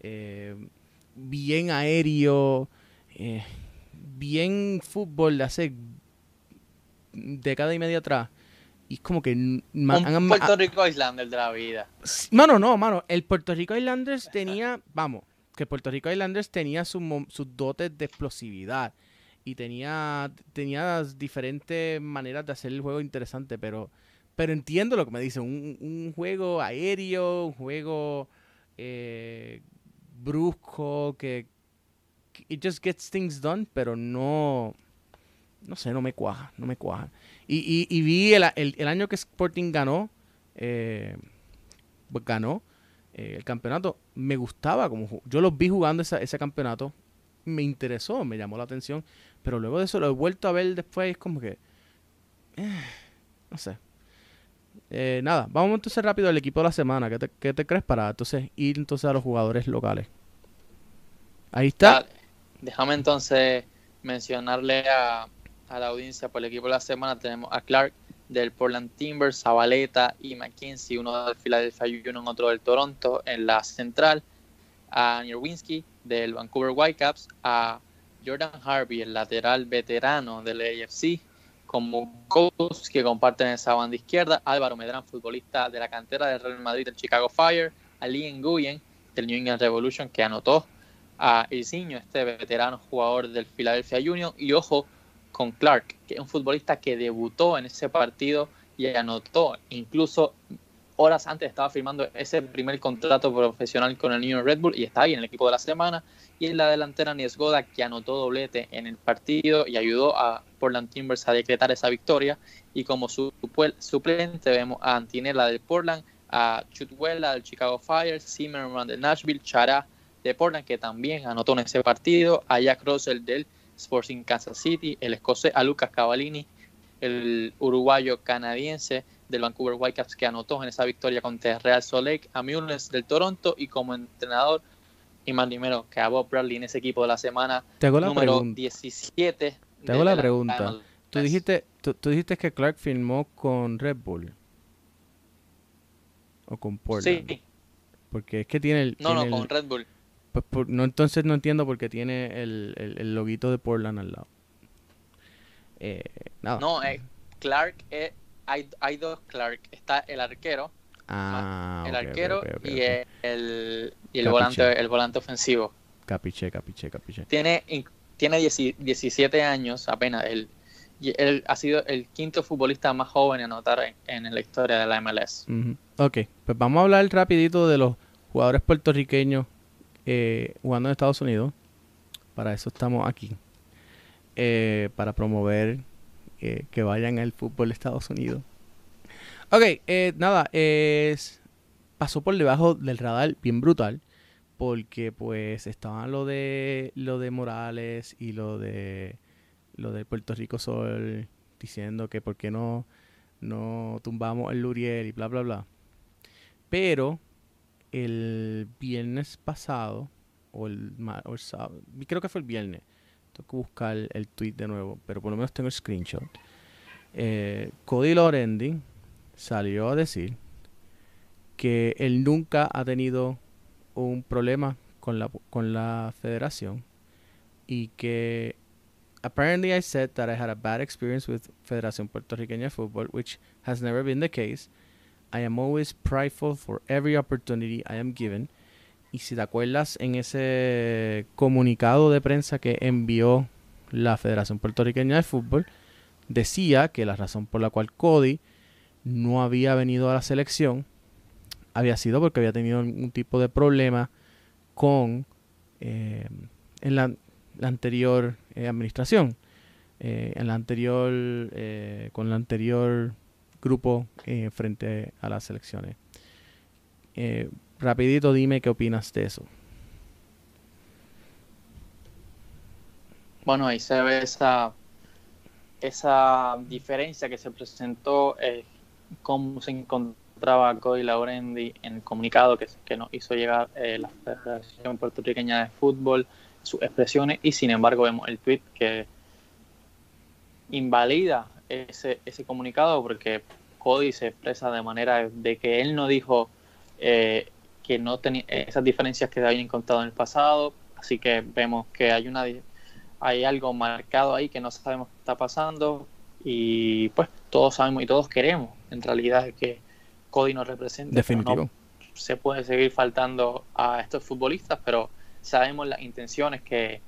Eh, bien aéreo. Eh, bien fútbol de hace década y media atrás. Y es como que... Un Puerto Rico Islanders de la vida. Mano, no, mano. El Puerto Rico Islanders tenía... Vamos, que Puerto Rico Islanders tenía sus dotes de explosividad. Y tenía, tenía diferentes maneras de hacer el juego interesante, pero... Pero entiendo lo que me dicen. Un, juego aéreo, un juego eh, brusco, que, It just gets things done, pero no no sé, no me cuaja, no me cuaja. Y, y, vi el, el, año que Sporting ganó, eh, pues ganó eh, el campeonato, me gustaba como yo los vi jugando ese campeonato, me interesó, me llamó la atención, pero luego de eso lo he vuelto a ver después, es como que, no sé. Nada, vamos entonces rápido al equipo de la semana. ¿Qué te, crees para entonces ir entonces a los jugadores locales? Ahí está. Déjame entonces mencionarle a, la audiencia por el equipo de la semana tenemos a Clark del Portland Timbers, Zabaleta y McKinsey, uno del Philadelphia Union, otro del Toronto en la central, a Nierwinski del Vancouver Whitecaps, a Jordan Harvey, el lateral veterano del AFC, como coach que comparten esa banda izquierda, Álvaro Medrán, futbolista de la cantera del Real Madrid del Chicago Fire, a Lee Nguyen del New England Revolution que anotó a Isiño, este veterano jugador del Philadelphia Union, y ojo, con Clark, que es un futbolista que debutó en ese partido y anotó, incluso horas antes estaba firmando ese primer contrato profesional con el New York Red Bull y está ahí en el equipo de la semana. Y en la delantera Niesgoda, que anotó doblete en el partido y ayudó a Portland Timbers a decretar esa victoria. Y como su suplente vemos a Antinella del Portland, a Chutwella del Chicago Fire, Zimmerman del Nashville, Chará de Portland, que también anotó en ese partido, a Jack Russell del Sporting Kansas City, el escocés a Lucas Cavallini, el uruguayo canadiense del Vancouver Whitecaps que anotó en esa victoria contra Real Salt Lake, a Mules del Toronto y como entrenador y más primero que a Bob Bradley en ese equipo de la semana número 17. Te hago la, pregunta. Tú dijiste, tú, dijiste que Clark firmó con Red Bull o con Portland. Sí. Porque es que tiene el. No, no, con Red Bull. Pues no, entonces no entiendo por qué tiene el, el, loguito de Portland al lado. Eh, nada. No, eh, Clark, eh, hay, hay dos Clark. Está el arquero, ah, el arquero y el, y el volante, el volante ofensivo. Capiche, capiche, capiche. Tiene, tiene 17 años apenas. Él, él ha sido el quinto futbolista más joven en anotar en, la historia de la MLS. Ok, pues vamos a hablar rapidito de los jugadores puertorriqueños eh, jugando en Estados Unidos. Para eso estamos aquí. Eh, para promover eh, que vayan al fútbol de Estados Unidos. Ok, nada, es, pasó por debajo del radar bien brutal. Porque pues estaban lo de lo de Morales y lo de lo de Puerto Rico Sol diciendo que por qué no, no tumbamos el Luriel y bla bla bla. Pero el viernes pasado, o el, sábado, creo que fue el viernes, tengo que buscar el, tweet de nuevo, pero por lo menos tengo el screenshot. Eh, Cody Lorendi salió a decir que él nunca ha tenido un problema con la, con la federación y que apparently I said that I had a bad experience with Federación Puertorriqueña de Fútbol, which has never been the case. I am always prideful for every opportunity I am given. Y si te acuerdas en ese comunicado de prensa que envió la Federación Puertorriqueña de Fútbol, decía que la razón por la cual Cody no había venido a la selección había sido porque había tenido un tipo de problema con eh, en la, anterior eh, administración, eh, en la anterior con la anterior grupo eh, frente a las elecciones. Rapidito dime qué opinas de eso. Bueno, ahí se ve esa, esa diferencia que se presentó, eh, cómo se encontraba Cody Laurendi en el comunicado que, que nos hizo llegar eh, la Federación Puertorriqueña de Fútbol, sus expresiones, y sin embargo vemos el tweet que invalida ese, ese comunicado porque Cody se expresa de manera de que él no dijo eh, que no tenía esas diferencias que habían encontrado en el pasado, así que vemos que hay una hay algo marcado ahí que no sabemos qué está pasando y pues todos sabemos y todos queremos en realidad que Cody nos represente. Definitivo. se puede seguir faltando a estos futbolistas, pero sabemos las intenciones que,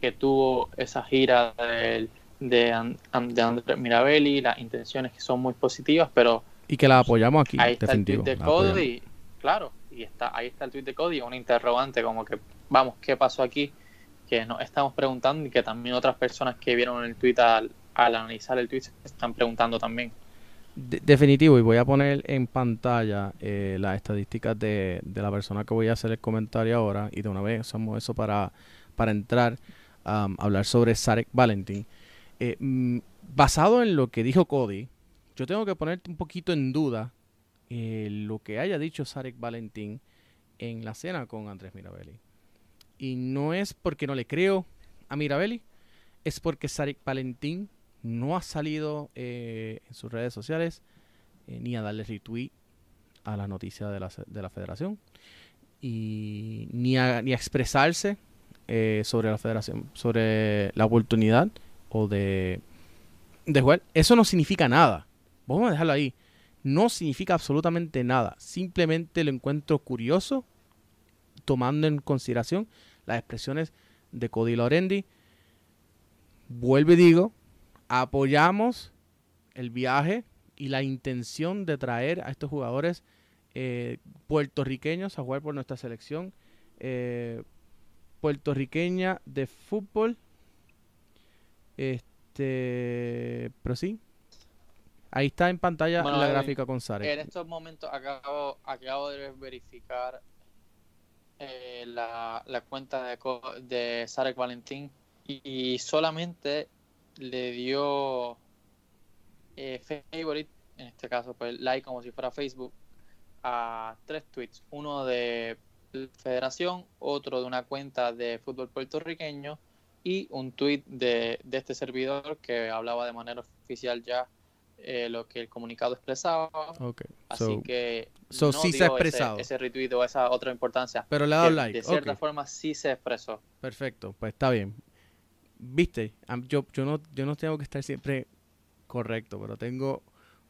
que tuvo esa gira del de, Andrés Mirabelli, las intenciones que son muy positivas, pero... Y que la apoyamos aquí, ahí está el tweet de Cody, claro, y está ahí está el tweet de Cody, un interrogante como que, vamos, ¿qué pasó aquí? Que nos estamos preguntando y que también otras personas que vieron el tweet al, analizar el tweet se están preguntando también. definitivo, y voy a poner en pantalla eh, las estadísticas de, de, la persona que voy a hacer el comentario ahora, y de una vez usamos eso para, para entrar a hablar sobre Sarek Valentin. Eh, mm, basado en lo que dijo Cody, yo tengo que ponerte un poquito en duda eh, lo que haya dicho Sarek Valentín en la cena con Andrés Mirabelli. Y no es porque no le creo a Mirabelli, es porque Sarek Valentín no ha salido eh, en sus redes sociales ni a darle retweet a la noticia de la, de la federación y ni a, ni expresarse sobre la federación, sobre la oportunidad o de, de jugar, eso no significa nada. Vamos a dejarlo ahí. No significa absolutamente nada. Simplemente lo encuentro curioso, tomando en consideración las expresiones de Cody Lorendi. Vuelvo y digo, apoyamos el viaje y la intención de traer a estos jugadores eh, puertorriqueños a jugar por nuestra selección eh, puertorriqueña de fútbol este, pero sí. Ahí está en pantalla la gráfica con Sare. En estos momentos acabo, acabo de verificar eh, la, cuenta de, de Sarek Valentín y, solamente le dio eh, favorite, en este caso pues like como si fuera Facebook, a tres tweets. Uno de Federación, otro de una cuenta de fútbol puertorriqueño y un tweet de, este servidor que hablaba de manera oficial ya eh, lo que el comunicado expresaba. Así que no sí se ha expresado. Ese, retweet o esa otra importancia. Pero le ha dado like. De cierta forma sí se expresó. Perfecto, pues está bien. Viste, yo, yo, no, yo no tengo que estar siempre correcto, pero tengo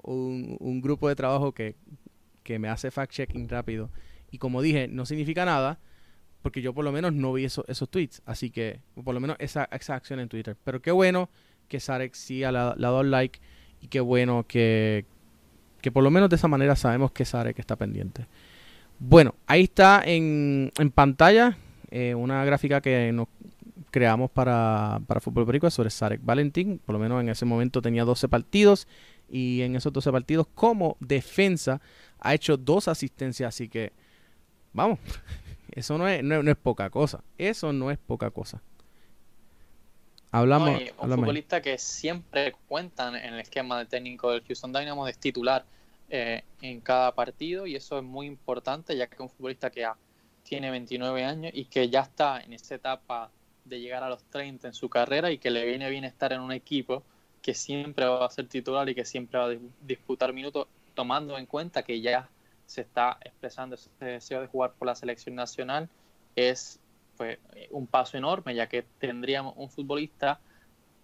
un, un grupo de trabajo que, que me hace fact-checking rápido. Y como dije, no significa nada, porque yo por lo menos no vi esos tweets. Así que, por lo menos esa, esa acción en Twitter. Pero qué bueno que Sarek sí ha, dado like y qué bueno que, que por lo menos de esa manera sabemos que Sarek está pendiente. Bueno, ahí está en, en pantalla eh, una gráfica que nos creamos para, para Fútbol Perico sobre Sarek Valentín. Por lo menos en ese momento tenía 12 partidos y en esos 12 partidos como defensa ha hecho dos asistencias. Así que, vamos, eso no es, no, es poca cosa. Eso no es poca cosa. Hablamos. un futbolista que siempre cuentan en el esquema de técnico del Houston Dynamo es titular eh, en cada partido y eso es muy importante ya que es un futbolista que tiene 29 años y que ya está en esa etapa de llegar a los 30 en su carrera y que le viene bien estar en un equipo que siempre va a ser titular y que siempre va a disputar minutos tomando en cuenta que ya se está expresando ese deseo de jugar por la selección nacional es pues, un paso enorme, ya que tendríamos un futbolista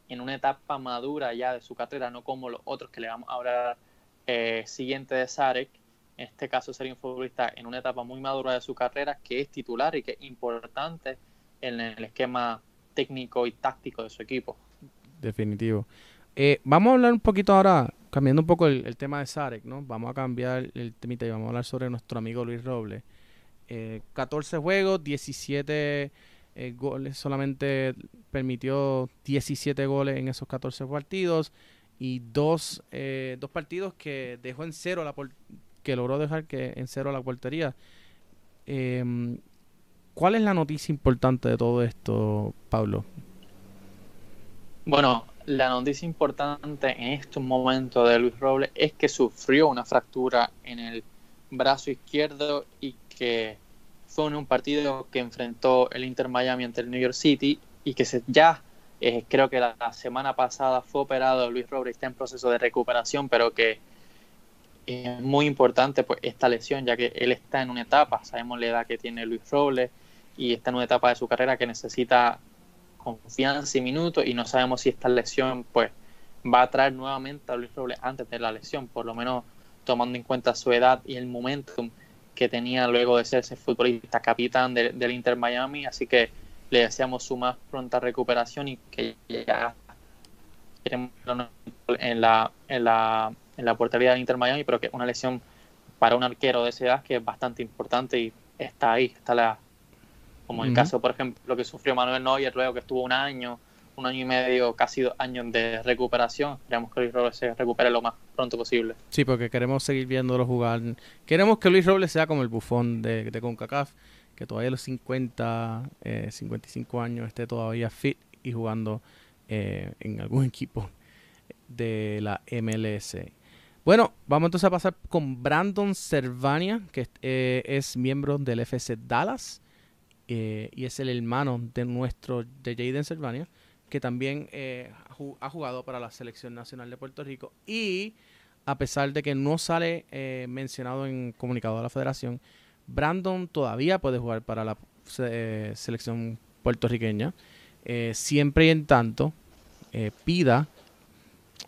en una etapa madura ya de su carrera, no como los otros que le vamos a hablar eh, siguiente de Sarek. En este caso sería un futbolista en una etapa muy madura de su carrera que es titular y que es importante en el esquema técnico y táctico de su equipo. Definitivo. Eh, vamos a hablar un poquito ahora cambiando un poco el, tema de Sarek, ¿no? Vamos a cambiar el temita y vamos a hablar sobre nuestro amigo Luis Robles. 14 eh, juegos, 17 eh, goles, solamente permitió 17 goles en esos 14 partidos y dos, eh, dos partidos que dejó en cero la que logró dejar que en cero la portería. Em, ¿Cuál es la noticia importante de todo esto, Pablo? Bueno, la noticia importante en estos momentos de Luis Robles es que sufrió una fractura en el brazo izquierdo y que fue en un partido que enfrentó el Inter Miami ante el New York City y que se, ya eh, creo que la, semana pasada fue operado Luis Robles, está en proceso de recuperación, pero que es muy importante pues esta lesión, ya que él está en una etapa, sabemos la edad que tiene Luis Robles y está en una etapa de su carrera que necesita confianza y minutos y no sabemos si esta lesión pues va a traer nuevamente a Luis Robles antes de la lesión, por lo menos tomando en cuenta su edad y el momentum que tenía luego de ser ese futbolista capitán del Inter Miami, así que le deseamos su más pronta recuperación y que ya en la, en la, en la portería del Inter Miami, pero que una lesión para un arquero de esa edad que es bastante importante y está ahí, está la como el caso, por ejemplo, que sufrió Manuel Neuer luego que estuvo un año, un año y medio, casi dos años de recuperación. Esperamos que Luis Robles se recupere lo más pronto posible. Sí, porque queremos seguir viéndolo jugar. Queremos que Luis Robles sea como el bufón de, de CONCACAF, que todavía a los 50, 55 eh, años esté todavía fit y jugando eh, en algún equipo de la MLS. Bueno, vamos entonces a pasar con Brandon Cervania, que eh, es miembro del FC Dallas. Eh, y es el hermano de nuestro, de Jaden Servania, que también eh, ha jugado para la Selección Nacional de Puerto Rico. Y a pesar de que no sale eh, mencionado en comunicado de la federación, Brandon todavía puede jugar para la selección puertorriqueña, siempre y en tanto pida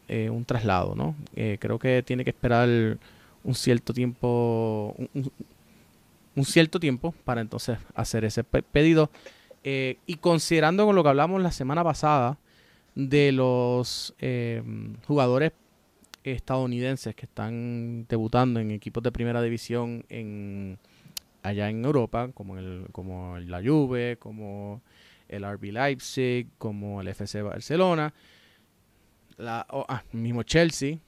un traslado, ¿no? creo que tiene que esperar un cierto tiempo, un cierto tiempo para entonces hacer ese pedido. Eh, y considerando con lo que hablamos la semana pasada de los eh, jugadores estadounidenses que están debutando en equipos de primera división en allá en Europa, como la Juve, como el RB Leipzig, como el FC Barcelona, la, ah, mismo Chelsea,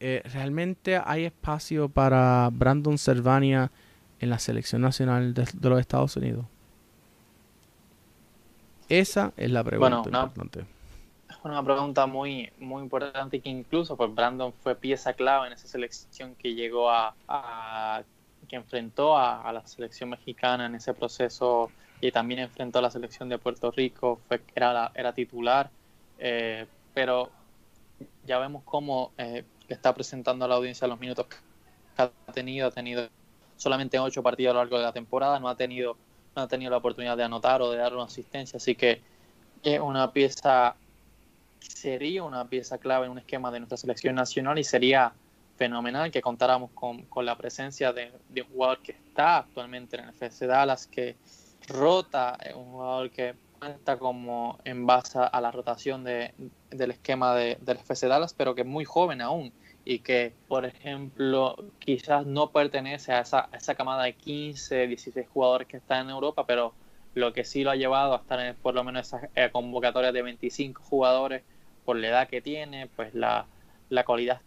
eh, realmente hay espacio para Brandon Servania en la selección nacional de, los Estados Unidos? Esa es la pregunta importante. Es una pregunta muy, muy importante que incluso pues Brandon fue pieza clave en esa selección que llegó a, que enfrentó a, la selección mexicana en ese proceso y también enfrentó a la selección de Puerto Rico, fue, era, era titular, eh, pero ya vemos cómo eh, está presentando a la audiencia los minutos que ha tenido, ha tenido solamente en ocho partidos a lo largo de la temporada, no ha tenido, no ha tenido la oportunidad de anotar o de dar una asistencia, así que es una pieza, sería una pieza clave en un esquema de nuestra selección nacional y sería fenomenal que contáramos con, con la presencia de, de, un jugador que está actualmente en el FC Dallas, que rota, un jugador que cuenta como en base a la rotación de, del esquema de, del FC Dallas, pero que es muy joven aún y que, por ejemplo, quizás no pertenece a esa, esa camada de 15, 16 jugadores que están en Europa, pero lo que sí lo ha llevado a estar en por lo menos esa eh, convocatoria de 25 jugadores por la edad que tiene, pues la, la cualidad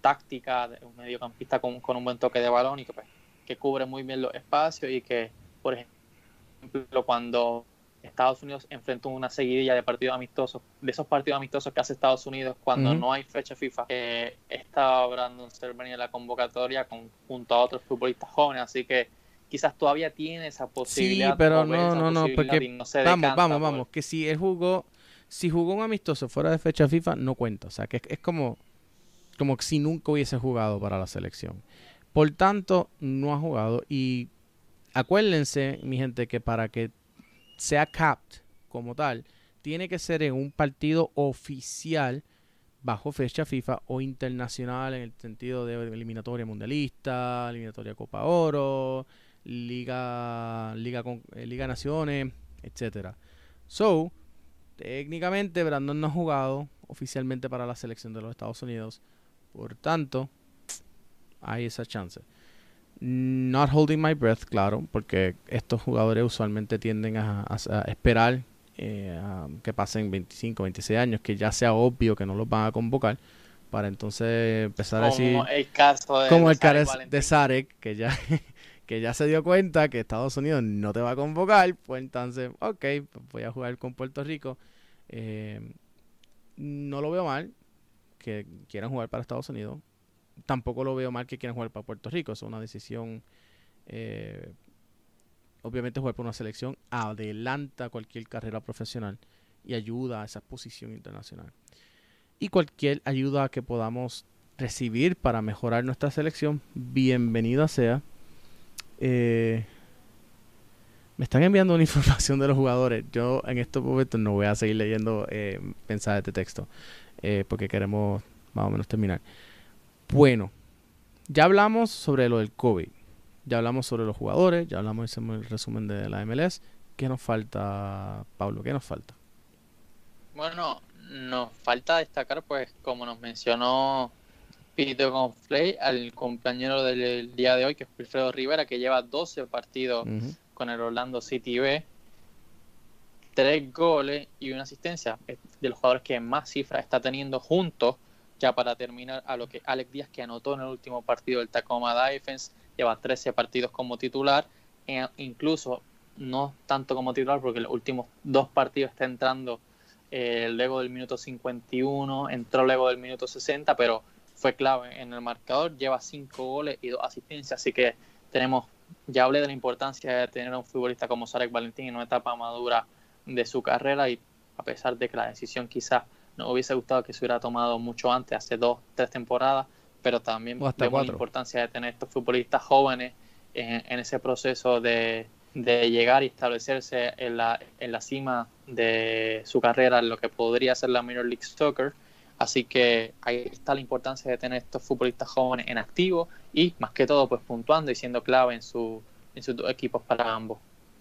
táctica de un mediocampista con, con un buen toque de balón y que, pues, que cubre muy bien los espacios y que, por ejemplo, cuando Estados Unidos enfrentó una seguidilla de partidos amistosos, de esos partidos amistosos que hace Estados Unidos cuando no hay fecha FIFA. Eh, estaba Brandon Cervani en la convocatoria con, junto a otros futbolistas jóvenes, así que quizás todavía tiene esa posibilidad. Sí, pero no, no, no, porque vamos, vamos, vamos, que si él jugó, si jugó un amistoso fuera de fecha FIFA, no cuenta. O sea, que es, como, como si nunca hubiese jugado para la selección. Por tanto, no ha jugado y acuérdense, mi gente, que para que sea capped como tal, tiene que ser en un partido oficial bajo fecha FIFA o internacional en el sentido de eliminatoria mundialista, eliminatoria Copa Oro, Liga Liga con, eh, Liga Naciones, etcétera. So, técnicamente Brandon no ha jugado oficialmente para la selección de los Estados Unidos. Por tanto, hay esa chance. Not holding my breath, claro, porque estos jugadores usualmente tienden a, esperar eh, que pasen 25, 26 años, que ya sea obvio que no los van a convocar, para entonces empezar a decir. Como el caso de, como el caso de Sarek, que ya, que ya se dio cuenta que Estados Unidos no te va a convocar, pues entonces, ok, pues voy a jugar con Puerto Rico. Eh, no lo veo mal que quieran jugar para Estados Unidos. Tampoco lo veo mal que quieran jugar para Puerto Rico. Es una decisión. Eh, obviamente, jugar por una selección adelanta cualquier carrera profesional y ayuda a esa posición internacional. Y cualquier ayuda que podamos recibir para mejorar nuestra selección, bienvenida sea. Eh, me están enviando una información de los jugadores. Yo en estos momentos no voy a seguir leyendo eh, mensajes de texto eh, porque queremos más o menos terminar. Bueno, ya hablamos sobre lo del COVID. Ya hablamos sobre los jugadores, ya hablamos, hicimos el resumen de la MLS. ¿Qué nos falta, Pablo? ¿Qué nos falta? Bueno, nos falta destacar, pues, como nos mencionó Peter Gonflay, al compañero del día de hoy, que es Wilfredo Rivera, que lleva 12 partidos con el Orlando City B, tres goles y una asistencia de los jugadores que más cifras está teniendo juntos ya para terminar a lo que Alex Díaz que anotó en el último partido del Tacoma Defense lleva 13 partidos como titular e incluso no tanto como titular porque los últimos dos partidos está entrando eh, luego del minuto 51 entró luego del minuto 60 pero fue clave en el marcador lleva 5 goles y 2 asistencias así que tenemos ya hablé de la importancia de tener a un futbolista como Sarek Valentín en una etapa madura de su carrera y a pesar de que la decisión quizás no hubiese gustado que se hubiera tomado mucho antes, hace dos, tres temporadas, pero también vemos la importancia de tener estos futbolistas jóvenes en, ese proceso de, de, llegar y establecerse en la, en la cima de su carrera, en lo que podría ser la Minor League Soccer. Así que ahí está la importancia de tener estos futbolistas jóvenes en activo y más que todo pues puntuando y siendo clave en, su, en sus equipos para ambos.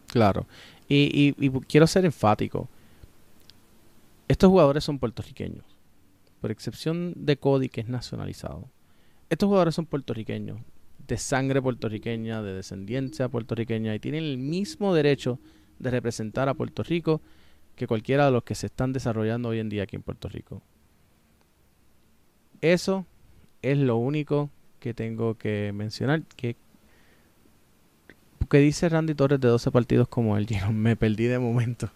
Claro. Y, y, quiero ser enfático. Estos jugadores son puertorriqueños. Por excepción de Cody, que es nacionalizado. Estos jugadores son puertorriqueños. De sangre puertorriqueña, de descendencia puertorriqueña. Y tienen el mismo derecho de representar a Puerto Rico que cualquiera de los que se están desarrollando hoy en día aquí en Puerto Rico. Eso es lo único que tengo que mencionar. Que, dice Randy Torres de 12 partidos como él. me perdí de momento.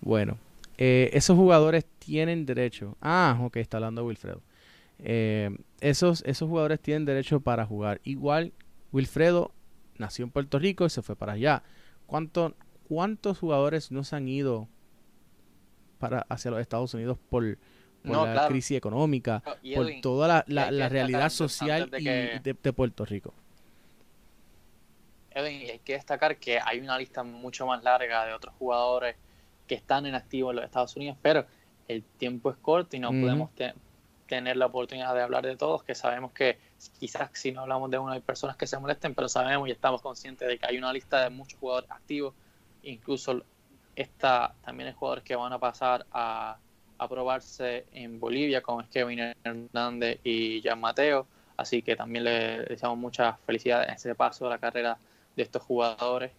Bueno, eh, esos jugadores tienen derecho. Ah, ok, está hablando Wilfredo. Eh, esos, esos jugadores tienen derecho para jugar. Igual, Wilfredo nació en Puerto Rico y se fue para allá. ¿Cuánto, ¿Cuántos jugadores no se han ido para, hacia los Estados Unidos por, por la crisis económica, por toda la, realidad social de, Puerto Rico. Edwin, hay que destacar que hay una lista mucho más larga de otros jugadores que están en activo en los Estados Unidos, pero el tiempo es corto y no podemos tener la oportunidad de hablar de todos, que sabemos que quizás si no hablamos de uno hay personas que se molesten, pero sabemos y estamos conscientes de que hay una lista de muchos jugadores activos, incluso esta, también hay jugadores que van a pasar a aprobarse en Bolivia, como es Kevin Hernández y Jan Mateo. Así que también le deseamos mucha felicidad en ese paso de la carrera de estos jugadores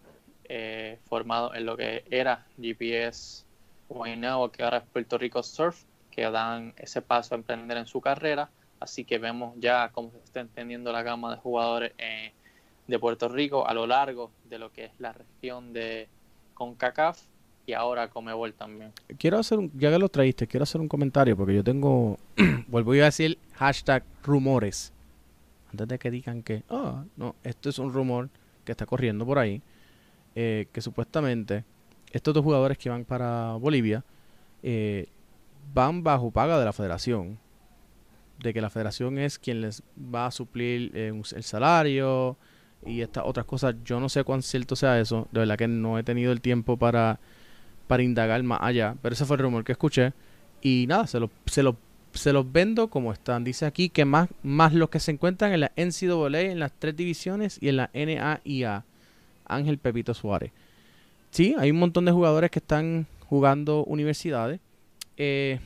eh, formados en lo que era GPS Guaynabo, que ahora es Puerto Rico Surf, que dan ese paso a emprender en su carrera. Así que vemos ya cómo se está entendiendo la gama de jugadores eh, de Puerto Rico a lo largo de lo que es la región de CONCACAF y ahora Comebol también. Quiero hacer un, ya que lo traíste, quiero hacer un comentario porque yo tengo, vuelvo a decir hashtag rumores. Antes de que digan que, ah, no, esto es un rumor que está corriendo por ahí, eh, que supuestamente estos dos jugadores que van para Bolivia eh, van bajo paga de la federación. De que la federación es quien les va a suplir eh, el salario y estas otras cosas. Yo no sé cuán cierto sea eso. De verdad que no he tenido el tiempo para para indagar más allá. Pero ese fue el rumor que escuché. Y nada, se, lo, se, lo, se los vendo como están. Dice aquí que más, más los que se encuentran en la NCAA, en las tres divisiones y en la NAIA. Ángel Pepito Suárez. Sí, hay un montón de jugadores que están jugando universidades. Eh,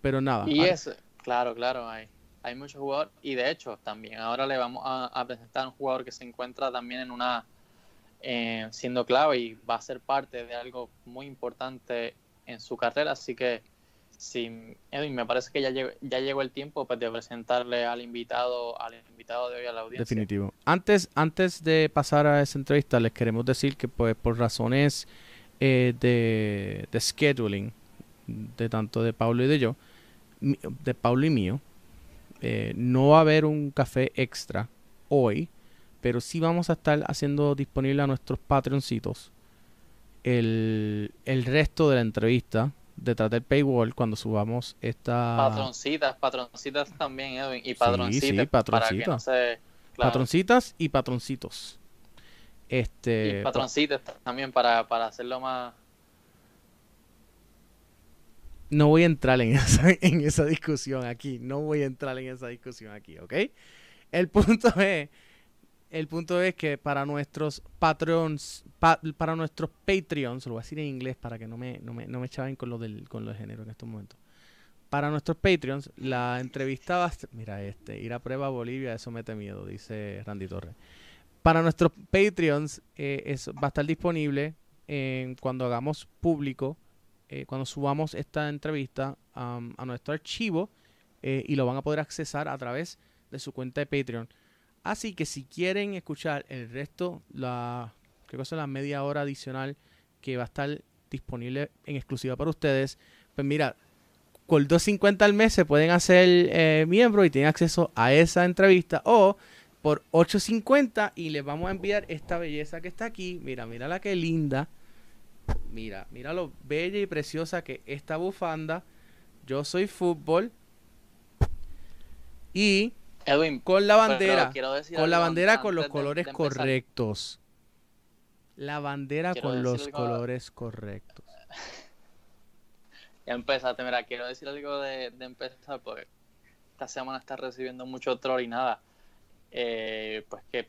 pero nada. Y eso, claro, claro, hay, hay muchos jugadores. Y de hecho, también ahora le vamos a, a presentar a un jugador que se encuentra también en una eh, siendo clave y va a ser parte de algo muy importante en su carrera. Así que, sí, Edwin, me parece que ya llegó, el tiempo pues, de presentarle al invitado, al invitado de hoy a la audiencia. Definitivo. Antes, antes de pasar a esa entrevista, les queremos decir que pues, por razones eh, de, de scheduling, de tanto de Pablo y de yo, de Pablo y mío. Eh, no va a haber un café extra hoy, pero sí vamos a estar haciendo disponible a nuestros Patreoncitos el, el resto de la entrevista detrás del paywall cuando subamos esta... Patroncitas, patroncitas también, Edwin, y patroncitas. patroncitas. Patroncitas y patroncitos. Este, y patroncitas también para, para hacerlo más... No voy a entrar en esa, en esa discusión aquí, no voy a entrar en esa discusión aquí, ¿ok? El punto es el punto es que para nuestros patrons, para nuestros Patreons, lo voy a decir en inglés para que no me, no me, no me con lo del con lo de género en estos momentos. Para nuestros Patreons, la entrevista va a mira este, ir a prueba a Bolivia, eso mete miedo, dice Randy Torres. Para nuestros Patreons, eh, eso va a estar disponible en, cuando hagamos público, eh, cuando subamos esta entrevista a nuestro archivo eh, y lo van a poder accesar a través de su cuenta de Patreon. Así que si quieren escuchar el resto, la, creo que la media hora adicional que va a estar disponible en exclusiva para ustedes, pues mira, con 2.50 al mes se pueden hacer eh, miembros y tienen acceso a esa entrevista o por 8.50 y les vamos a enviar esta belleza que está aquí. Mira, mira la que linda. Mira, mira lo bella y preciosa que esta bufanda. Yo soy fútbol. Y Edwin, con la bandera, con la bandera con los colores correctos. La bandera con los colores correctos. Ya empezaste, mira, quiero decir algo de, empezar porque esta semana está recibiendo mucho troll y nada. Eh, pues que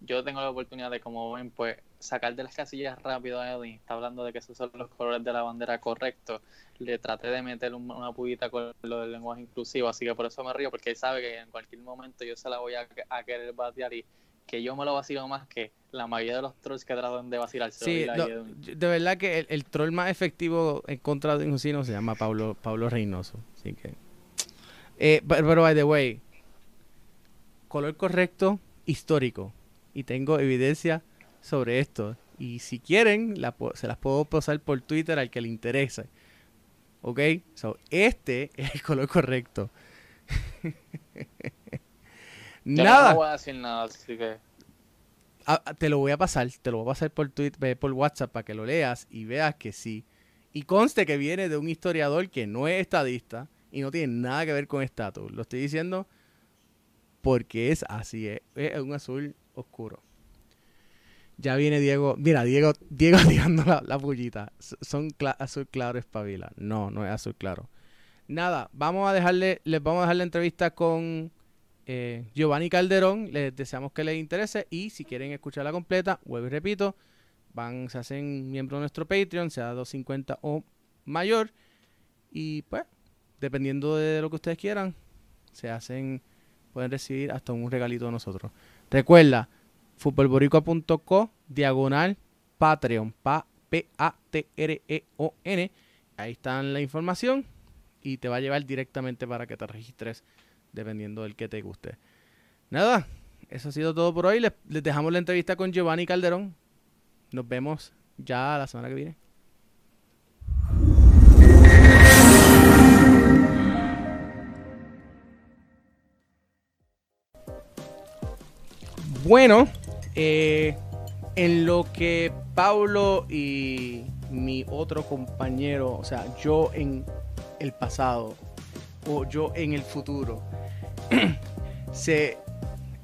yo tengo la oportunidad de, como ven, pues sacar de las casillas rápido a Edwin. Está hablando de que esos son los colores de la bandera correctos. Le traté de meter una pullita con lo del lenguaje inclusivo, así que por eso me río, porque él sabe que en cualquier momento yo se la voy a, querer batear y que yo me lo vacilo más que la mayoría de los trolls que tratan de vacilarse. Sí, de verdad que el, troll más efectivo en contra de Inclusino se llama Pablo, Pablo Reynoso. Así que. Eh, pero, by the way, color correcto, histórico. Y tengo evidencia sobre esto. Y si quieren, se las puedo pasar por Twitter al que le interese. ¿Ok? So, este es el color correcto. nada. No voy a decir nada, así que... Ah, ah, te lo voy a pasar, te lo voy a pasar por Twitter, por WhatsApp para que lo leas y veas que sí. Y conste que viene de un historiador que no es estadista y no tiene nada que ver con estatus. Lo estoy diciendo porque es así, es, es un azul oscuro. Ya viene Diego. Mira, Diego, Diego tirando la, la. Son azul claro espabila. No, no es azul claro. Nada, vamos a dejarle, les vamos a dejar la entrevista con eh, Giovanni Calderón. Les deseamos que les interese. Y si quieren escucharla completa, vuelvo y repito, van, se hacen miembro de nuestro Patreon, sea 250 o mayor. Y pues, dependiendo de lo que ustedes quieran, se hacen, pueden recibir hasta un regalito de nosotros. Recuerda, futbolboricua.co diagonal Patreon, P-A-T-R-E-O-N. Ahí está la información y te va a llevar directamente para que te registres dependiendo del que te guste. Nada, eso ha sido todo por hoy. Les, les dejamos la entrevista con Giovanni Calderón. Nos vemos ya la semana que viene. Bueno, eh, en lo que Pablo y mi otro compañero, o sea, yo en el pasado o yo en el futuro, se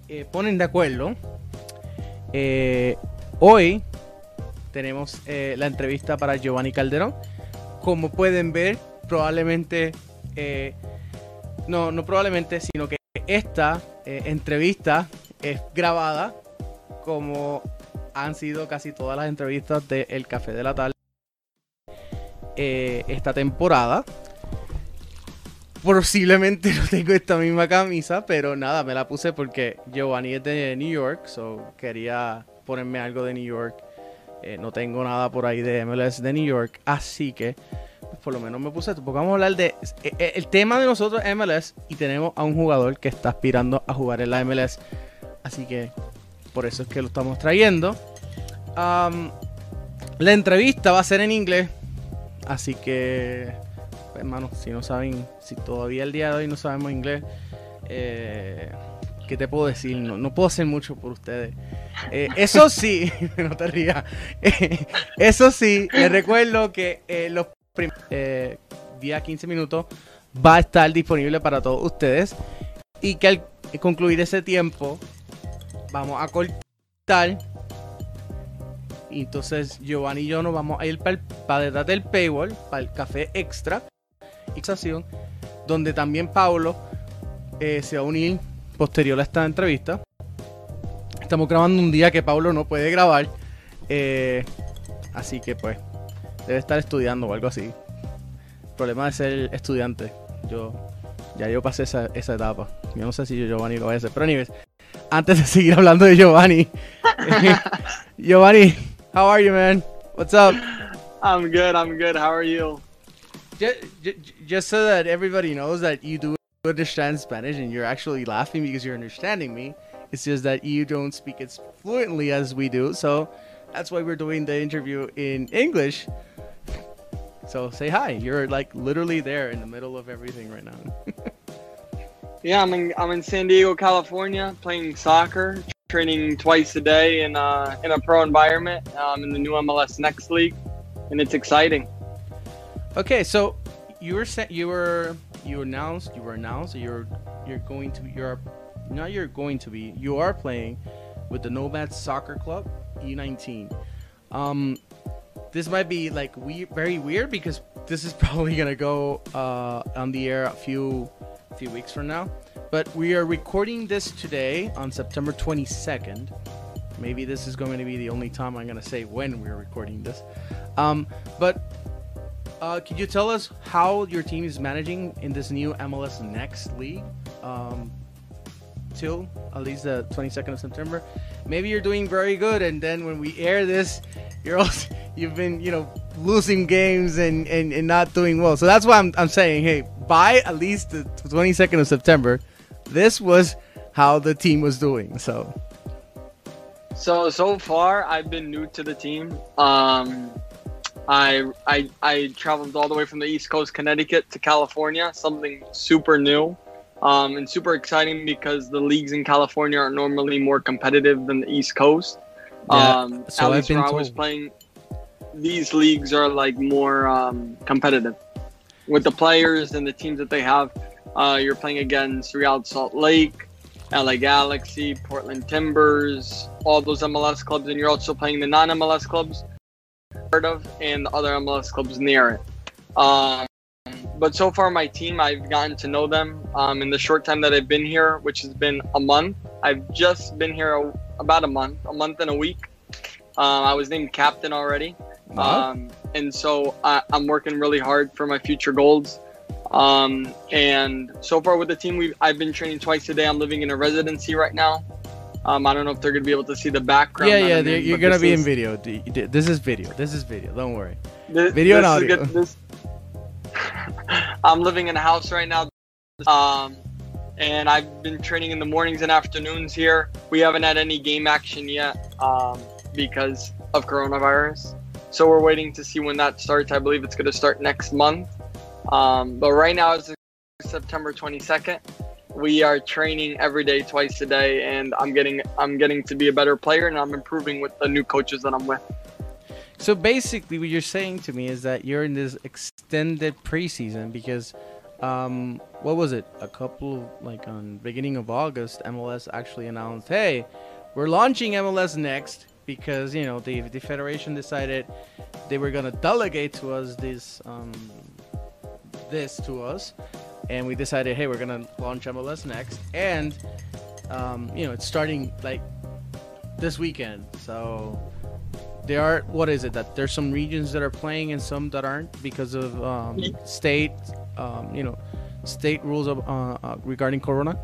eh, ponen de acuerdo. Eh, hoy tenemos la entrevista para Giovanni Calderón. Como pueden ver, probablemente, no, no probablemente, sino que esta entrevista es grabada como han sido casi todas las entrevistas de El Café de la Tarde eh, esta temporada. Posiblemente no tengo esta misma camisa, pero nada, me la puse porque Giovanni es de New York, so quería ponerme algo de New York. Eh, no tengo nada por ahí de MLS de New York, así que pues, por lo menos me puse esto. Porque vamos a hablar de. Eh, el tema de nosotros es MLS y tenemos a un jugador que está aspirando a jugar en la MLS. Así que por eso es que lo estamos trayendo. la entrevista va a ser en inglés. Así que hermano, si no saben, si todavía el día de hoy no sabemos inglés, eh, ¿qué te puedo decir? No, no puedo hacer mucho por ustedes. Eh, eso sí, no te rías. Eh, eso sí, les recuerdo que los primeros eh, 10 a 15 minutos va a estar disponible para todos ustedes. Y que al concluir ese tiempo, vamos a cortar. Y entonces Giovanni y yo nos vamos a ir para, para detrás del paywall, para el café extra. Estación, donde también Paulo eh, se va a unir posterior a esta entrevista. Estamos grabando un día que Paulo no puede grabar. eh, así que pues debe estar estudiando o algo así. El problema de ser estudiante. Yo ya yo pasé esa, esa etapa. Yo no sé si Giovanni lo va a hacer. Pero anyways, antes de seguir hablando de Giovanni. Giovanni, how are you man? What's up? I'm good. I'm good. How are you? Just, just so that everybody knows that you do understand Spanish and you're actually laughing because you're understanding me. It's just that you don't speak it fluently as we do. So that's why we're doing the interview in English. So say hi. You're like literally there in the middle of everything right now. Yeah, I'm in I'm in San Diego, California, playing soccer, training twice a day in uh, in a pro environment. Um, in the new MLS Next League, and it's exciting. okay, so you were sa- you were you announced you were announced you're you're going to you're not you're going to be you are playing with the Nomads Soccer Club U19. Um, this might be like we very weird because this is probably gonna go uh, on the air a few few weeks from now. But we are recording this today on September 22nd. Maybe this is going to be the only time I'm gonna say when we're recording this. Um, but uh, could you tell us how your team is managing in this new MLS Next League um, till at least the 22nd of September? Maybe you're doing very good, and then when we air this, you're also you've been you know losing games and, and, and not doing well. So that's why I'm, I'm saying, hey, by at least the 22nd of September, this was how the team was doing. So So so far, I've been new to the team. Um, I I I traveled all the way from the East Coast, Connecticut, to California. Something super new. Um, and super exciting because the leagues in California are normally more competitive than the East Coast. Yeah, um, so at I've been where I was playing, these leagues are like more um, competitive with the players and the teams that they have. Uh, you're playing against Real Salt Lake, LA Galaxy, Portland Timbers, all those MLS clubs, and you're also playing the non-MLS clubs, heard of, and the other MLS clubs near it. Um, but so far, my team, I've gotten to know them um, in the short time that I've been here, which has been a month. I've just been here a, about a month, a month and a week. Um, I was named captain already. Um, and so I, I'm working really hard for my future goals. Um, and so far with the team, we I've been training twice a day. I'm living in a residency right now. Um, I don't know if they're gonna be able to see the background. yeah, yeah, you're gonna be in video. This is video. This is video. Don't worry. This, Video and this is audio. good- this- I'm living in a house right now, um, and I've been training in the mornings and afternoons here. We haven't had any game action yet um, because of coronavirus, so we're waiting to see when that starts. I believe it's going to start next month, um, but right now it's September 22nd. We are training every day, twice a day, and I'm getting I'm getting to be a better player, and I'm improving with the new coaches that I'm with. So basically, what you're saying to me is that you're in this extended preseason because, um, what was it? A couple like on beginning of August, MLS actually announced, "Hey, we're launching MLS next." Because you know the the federation decided they were gonna delegate to us this um, this to us, and we decided, hey, we're gonna launch MLS next, and um, you know it's starting like this weekend, so there are what is it that there's some regions that are playing and some that aren't because of um, state um, you know state rules of, uh, uh, regarding corona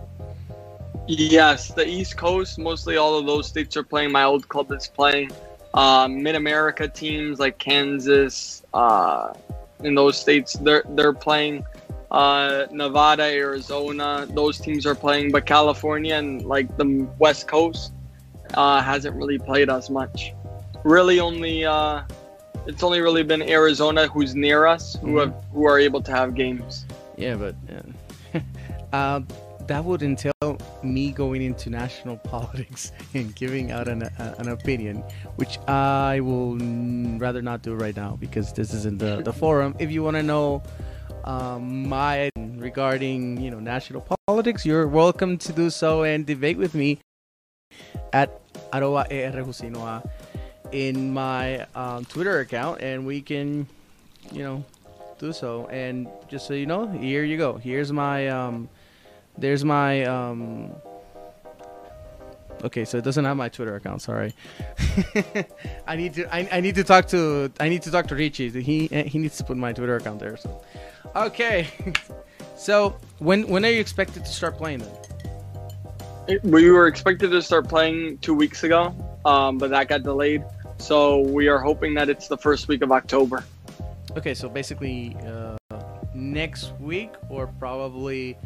Yes, the East Coast, mostly all of those states are playing. My old club is playing. Um, Mid America teams like Kansas, uh, in those states, they're they're playing. Uh, Nevada, Arizona, those teams are playing, but California and like the West Coast uh, hasn't really played as much. Really, only uh, It's only really been Arizona who's near us who Mhm. have who are able to have games. Yeah, but uh, uh, that would entail me going into national politics and giving out an, an opinion, which I will rather not do right now because this isn't the, the forum. If you want to know um, my regarding you know national politics, you're welcome to do so and debate with me at arroba in my um, Twitter account, and we can you know do so. And just so you know, here you go. Here's my um, there's my um. Okay, so it doesn't have my Twitter account. Sorry. I need to. I, I need to talk to. I need to talk to Richie. He he needs to put my Twitter account there. So, okay. so when when are you expected to start playing then? We were expected to start playing two weeks ago, um, but that got delayed. So we are hoping that it's the first week of October. Okay, so basically uh, next week or probably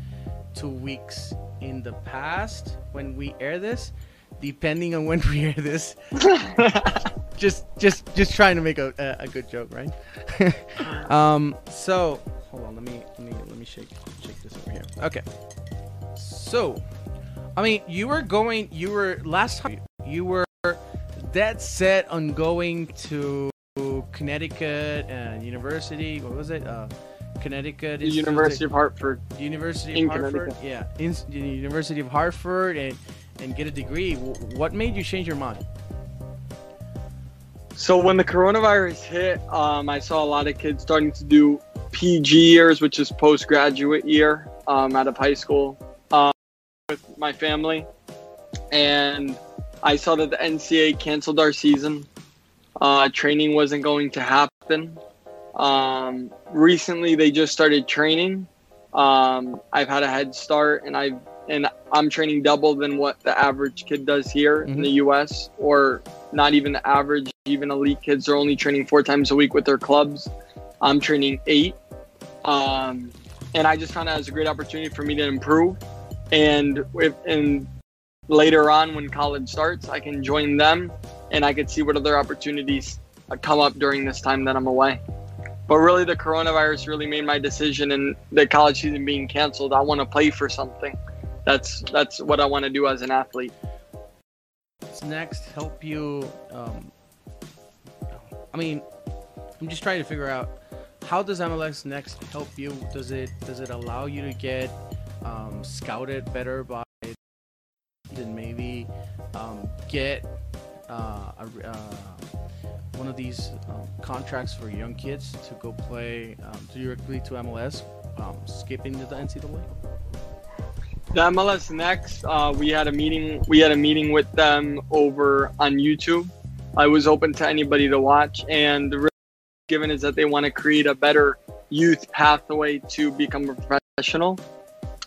two weeks in the past when we air this, depending on when we air this. just just just trying to make a, a, a good joke, right? um, so hold on, let me let me let me shake shake this over here. Okay. So, I mean, you were going. You were last time. You were dead set on going to Connecticut and University. What was it? Uh, Connecticut The Institute- University of Hartford. University in of Hartford. Yeah, in the University of Hartford and and get a degree. What made you change your mind? So when the coronavirus hit, um, I saw a lot of kids starting to do PG years, which is postgraduate year um, out of high school, um, with my family, and I saw that the NCAA canceled our season. Uh, training wasn't going to happen. Um, recently, they just started training. Um, I've had a head start, and I've and I'm training double than what the average kid does here in Mhm. the U.S. or not even the average. Even elite kids are only training four times a week with their clubs. I'm training eight, um, and I just found it as a great opportunity for me to improve. And if and later on when college starts, I can join them, and I could see what other opportunities come up during this time that I'm away. But really, the coronavirus really made my decision, and the college season being canceled. I want to play for something. That's that's what I want to do as an athlete. What's next help you? Um, I mean, I'm just trying to figure out how does MLS Next help you? Does it does it allow you to get um, scouted better by and maybe um, get uh, a, uh, one of these um, contracts for young kids to go play um, directly to MLS, um, skipping the NCAA? The MLS Next, uh, we had a meeting. We had a meeting with them over on YouTube. I was open to anybody to watch, and the real given is that they want to create a better youth pathway to become a professional.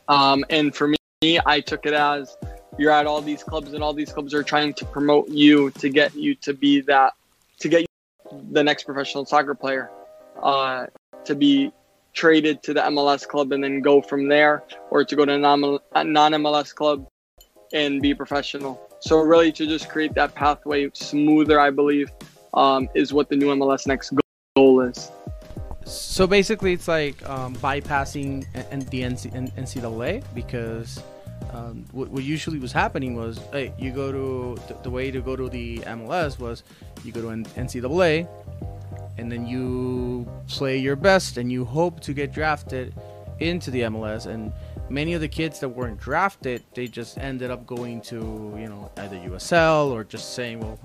Um, and for me, I took it as you're at all these clubs, and all these clubs are trying to promote you to get you to be that, to get the next professional soccer player, uh, to be traded to the MLS club and then go from there, or to go to a non MLS club and be professional. So really, to just create that pathway smoother, I believe, um, is what the new MLS next goal is. So basically, it's like um, bypassing and the NC- NCAA because um, what, what usually was happening was, hey, you go to the, the way to go to the MLS was you go to N- NCAA, and then you play your best and you hope to get drafted into the MLS. And many of the kids that weren't drafted, they just ended up going to you know either USL or just saying, well,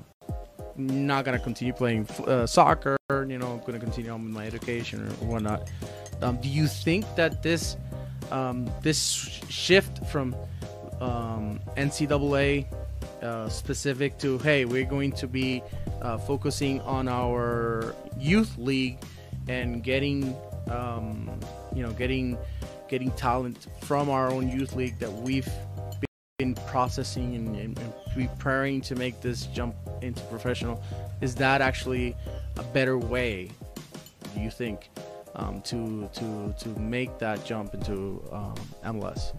not gonna continue playing uh, soccer. You know, I'm gonna continue on with my education or whatnot. Um, do you think that this um, this shift from um, NCAA uh, specific to hey, we're going to be uh, focusing on our youth league and getting um, you know getting getting talent from our own youth league that we've been processing and, and, and preparing to make this jump into professional. Is that actually a better way do you think um, to to to make that jump into um, MLS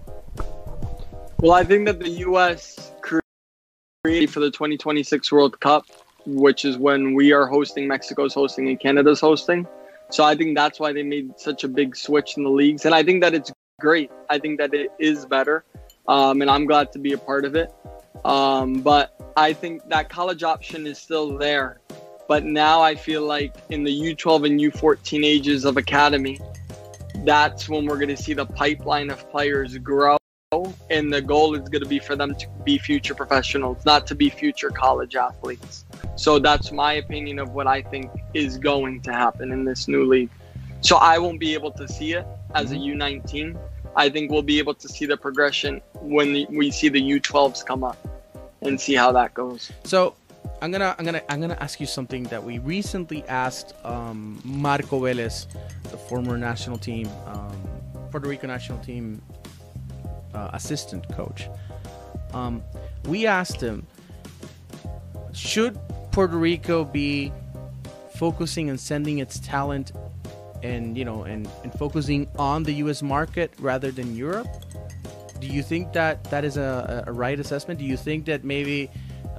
Well, I think that the U.S. created for the 2026 World Cup which is when we are hosting, Mexico's hosting, and Canada's hosting. So I think that's why they made such a big switch in the leagues, and I think that it's great. I think that it is better, um, and I'm glad to be a part of it. Um, but I think that college option is still there. But now I feel like in the U12 and U14 ages of academy, that's when we're going to see the pipeline of players grow. And the goal is going to be for them to be future professionals, not to be future college athletes. So that's my opinion of what I think is going to happen in this new league. So I won't be able to see it as a mm-hmm. U19. I think we'll be able to see the progression when we see the U12s come up and see how that goes. So I'm gonna I'm gonna I'm gonna ask you something that we recently asked um, Marco Velez, the former national team, um, Puerto Rico national team uh, assistant coach. Um, we asked him, should Puerto Rico be focusing and sending its talent and you know and, and focusing on the US market rather than Europe? Do you think that that is a, a right assessment? Do you think that maybe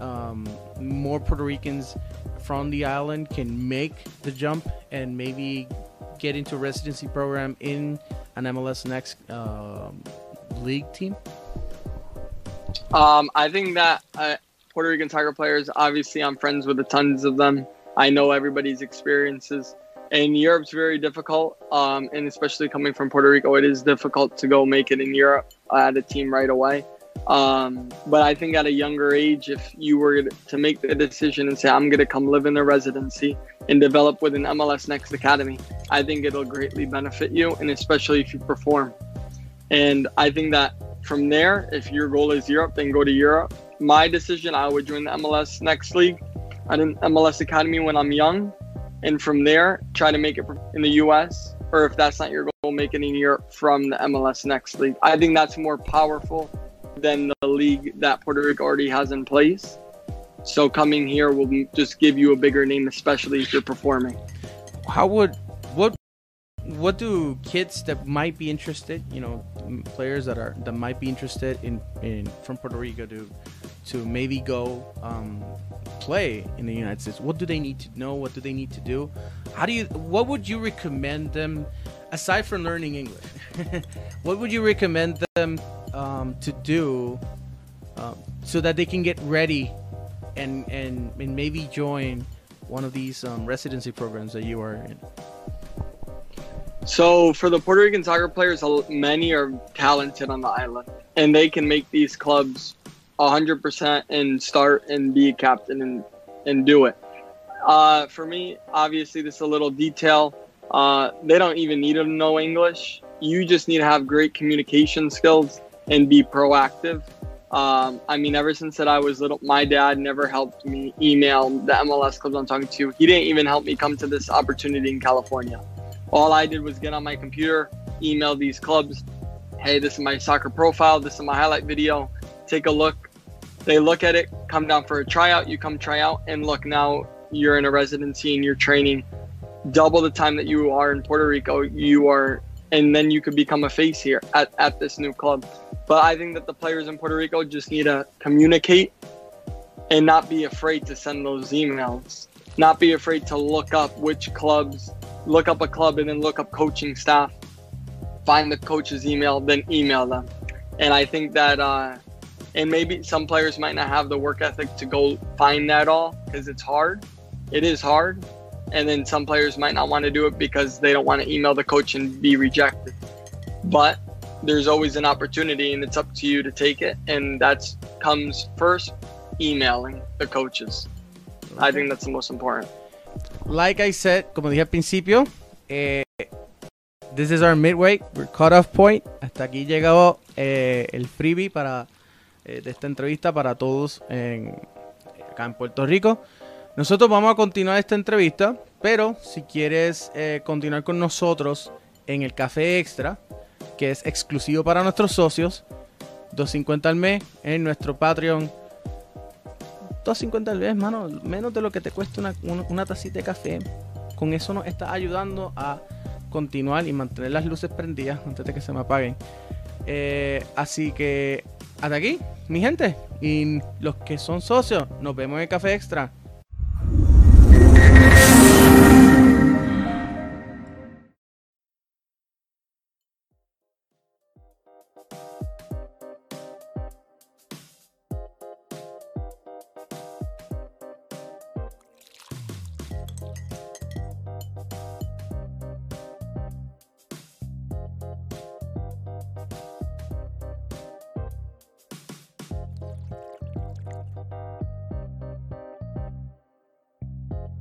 um, more Puerto Ricans from the island can make the jump and maybe get into a residency program in an MLS Next uh, league team? Um, I think that uh, Puerto Rican soccer players, obviously, I'm friends with a tons of them. I know everybody's experiences and Europe's very difficult. Um, and especially coming from Puerto Rico, it is difficult to go make it in Europe at a team right away. Um, but I think at a younger age, if you were to make the decision and say, I'm going to come live in a residency and develop with an MLS Next Academy, I think it'll greatly benefit you, and especially if you perform. And I think that from there, if your goal is Europe, then go to Europe. My decision, I would join the MLS Next League at an MLS Academy when I'm young and from there try to make it in the US or if that's not your goal make it in Europe from the MLS Next League. I think that's more powerful than the league that Puerto Rico already has in place. So coming here will just give you a bigger name especially if you're performing. How would what what do kids that might be interested, you know, players that are that might be interested in in from Puerto Rico to to maybe go um, play in the United States? What do they need to know? What do they need to do? How do you? What would you recommend them, aside from learning English? what would you recommend them um, to do um, so that they can get ready and and, and maybe join one of these um, residency programs that you are in? So for the Puerto Rican soccer players, many are talented on the island, and they can make these clubs 100% and start and be a captain and, and do it. Uh, for me, obviously, this is a little detail. Uh, they don't even need to know English. You just need to have great communication skills and be proactive. Um, I mean, ever since that I was little, my dad never helped me email the MLS clubs I'm talking to. He didn't even help me come to this opportunity in California. All I did was get on my computer, email these clubs. Hey, this is my soccer profile. This is my highlight video. Take a look they look at it, come down for a tryout, you come try out, and look, now you're in a residency and you're training double the time that you are in Puerto Rico. You are, and then you could become a face here at, at this new club. But I think that the players in Puerto Rico just need to communicate and not be afraid to send those emails, not be afraid to look up which clubs, look up a club and then look up coaching staff, find the coach's email, then email them. And I think that, uh, and maybe some players might not have the work ethic to go find that all because it's hard. It is hard. And then some players might not want to do it because they don't want to email the coach and be rejected. But there's always an opportunity and it's up to you to take it. And that comes first emailing the coaches. Okay. I think that's the most important. Like I said, como dije al principio, eh, this is our midway, we're cut off point. Hasta aquí llegó eh, el freebie para Eh, de esta entrevista para todos en, acá en Puerto Rico. Nosotros vamos a continuar esta entrevista, pero si quieres eh, continuar con nosotros en el café extra, que es exclusivo para nuestros socios, 2.50 al mes en nuestro Patreon. 2.50 al mes, mano, menos de lo que te cuesta una, una, tacita de café. Con eso nos está ayudando a continuar y mantener las luces prendidas antes de que se me apaguen. Eh, así que hasta aquí, mi gente. Y los que son socios, nos vemos en el Café Extra.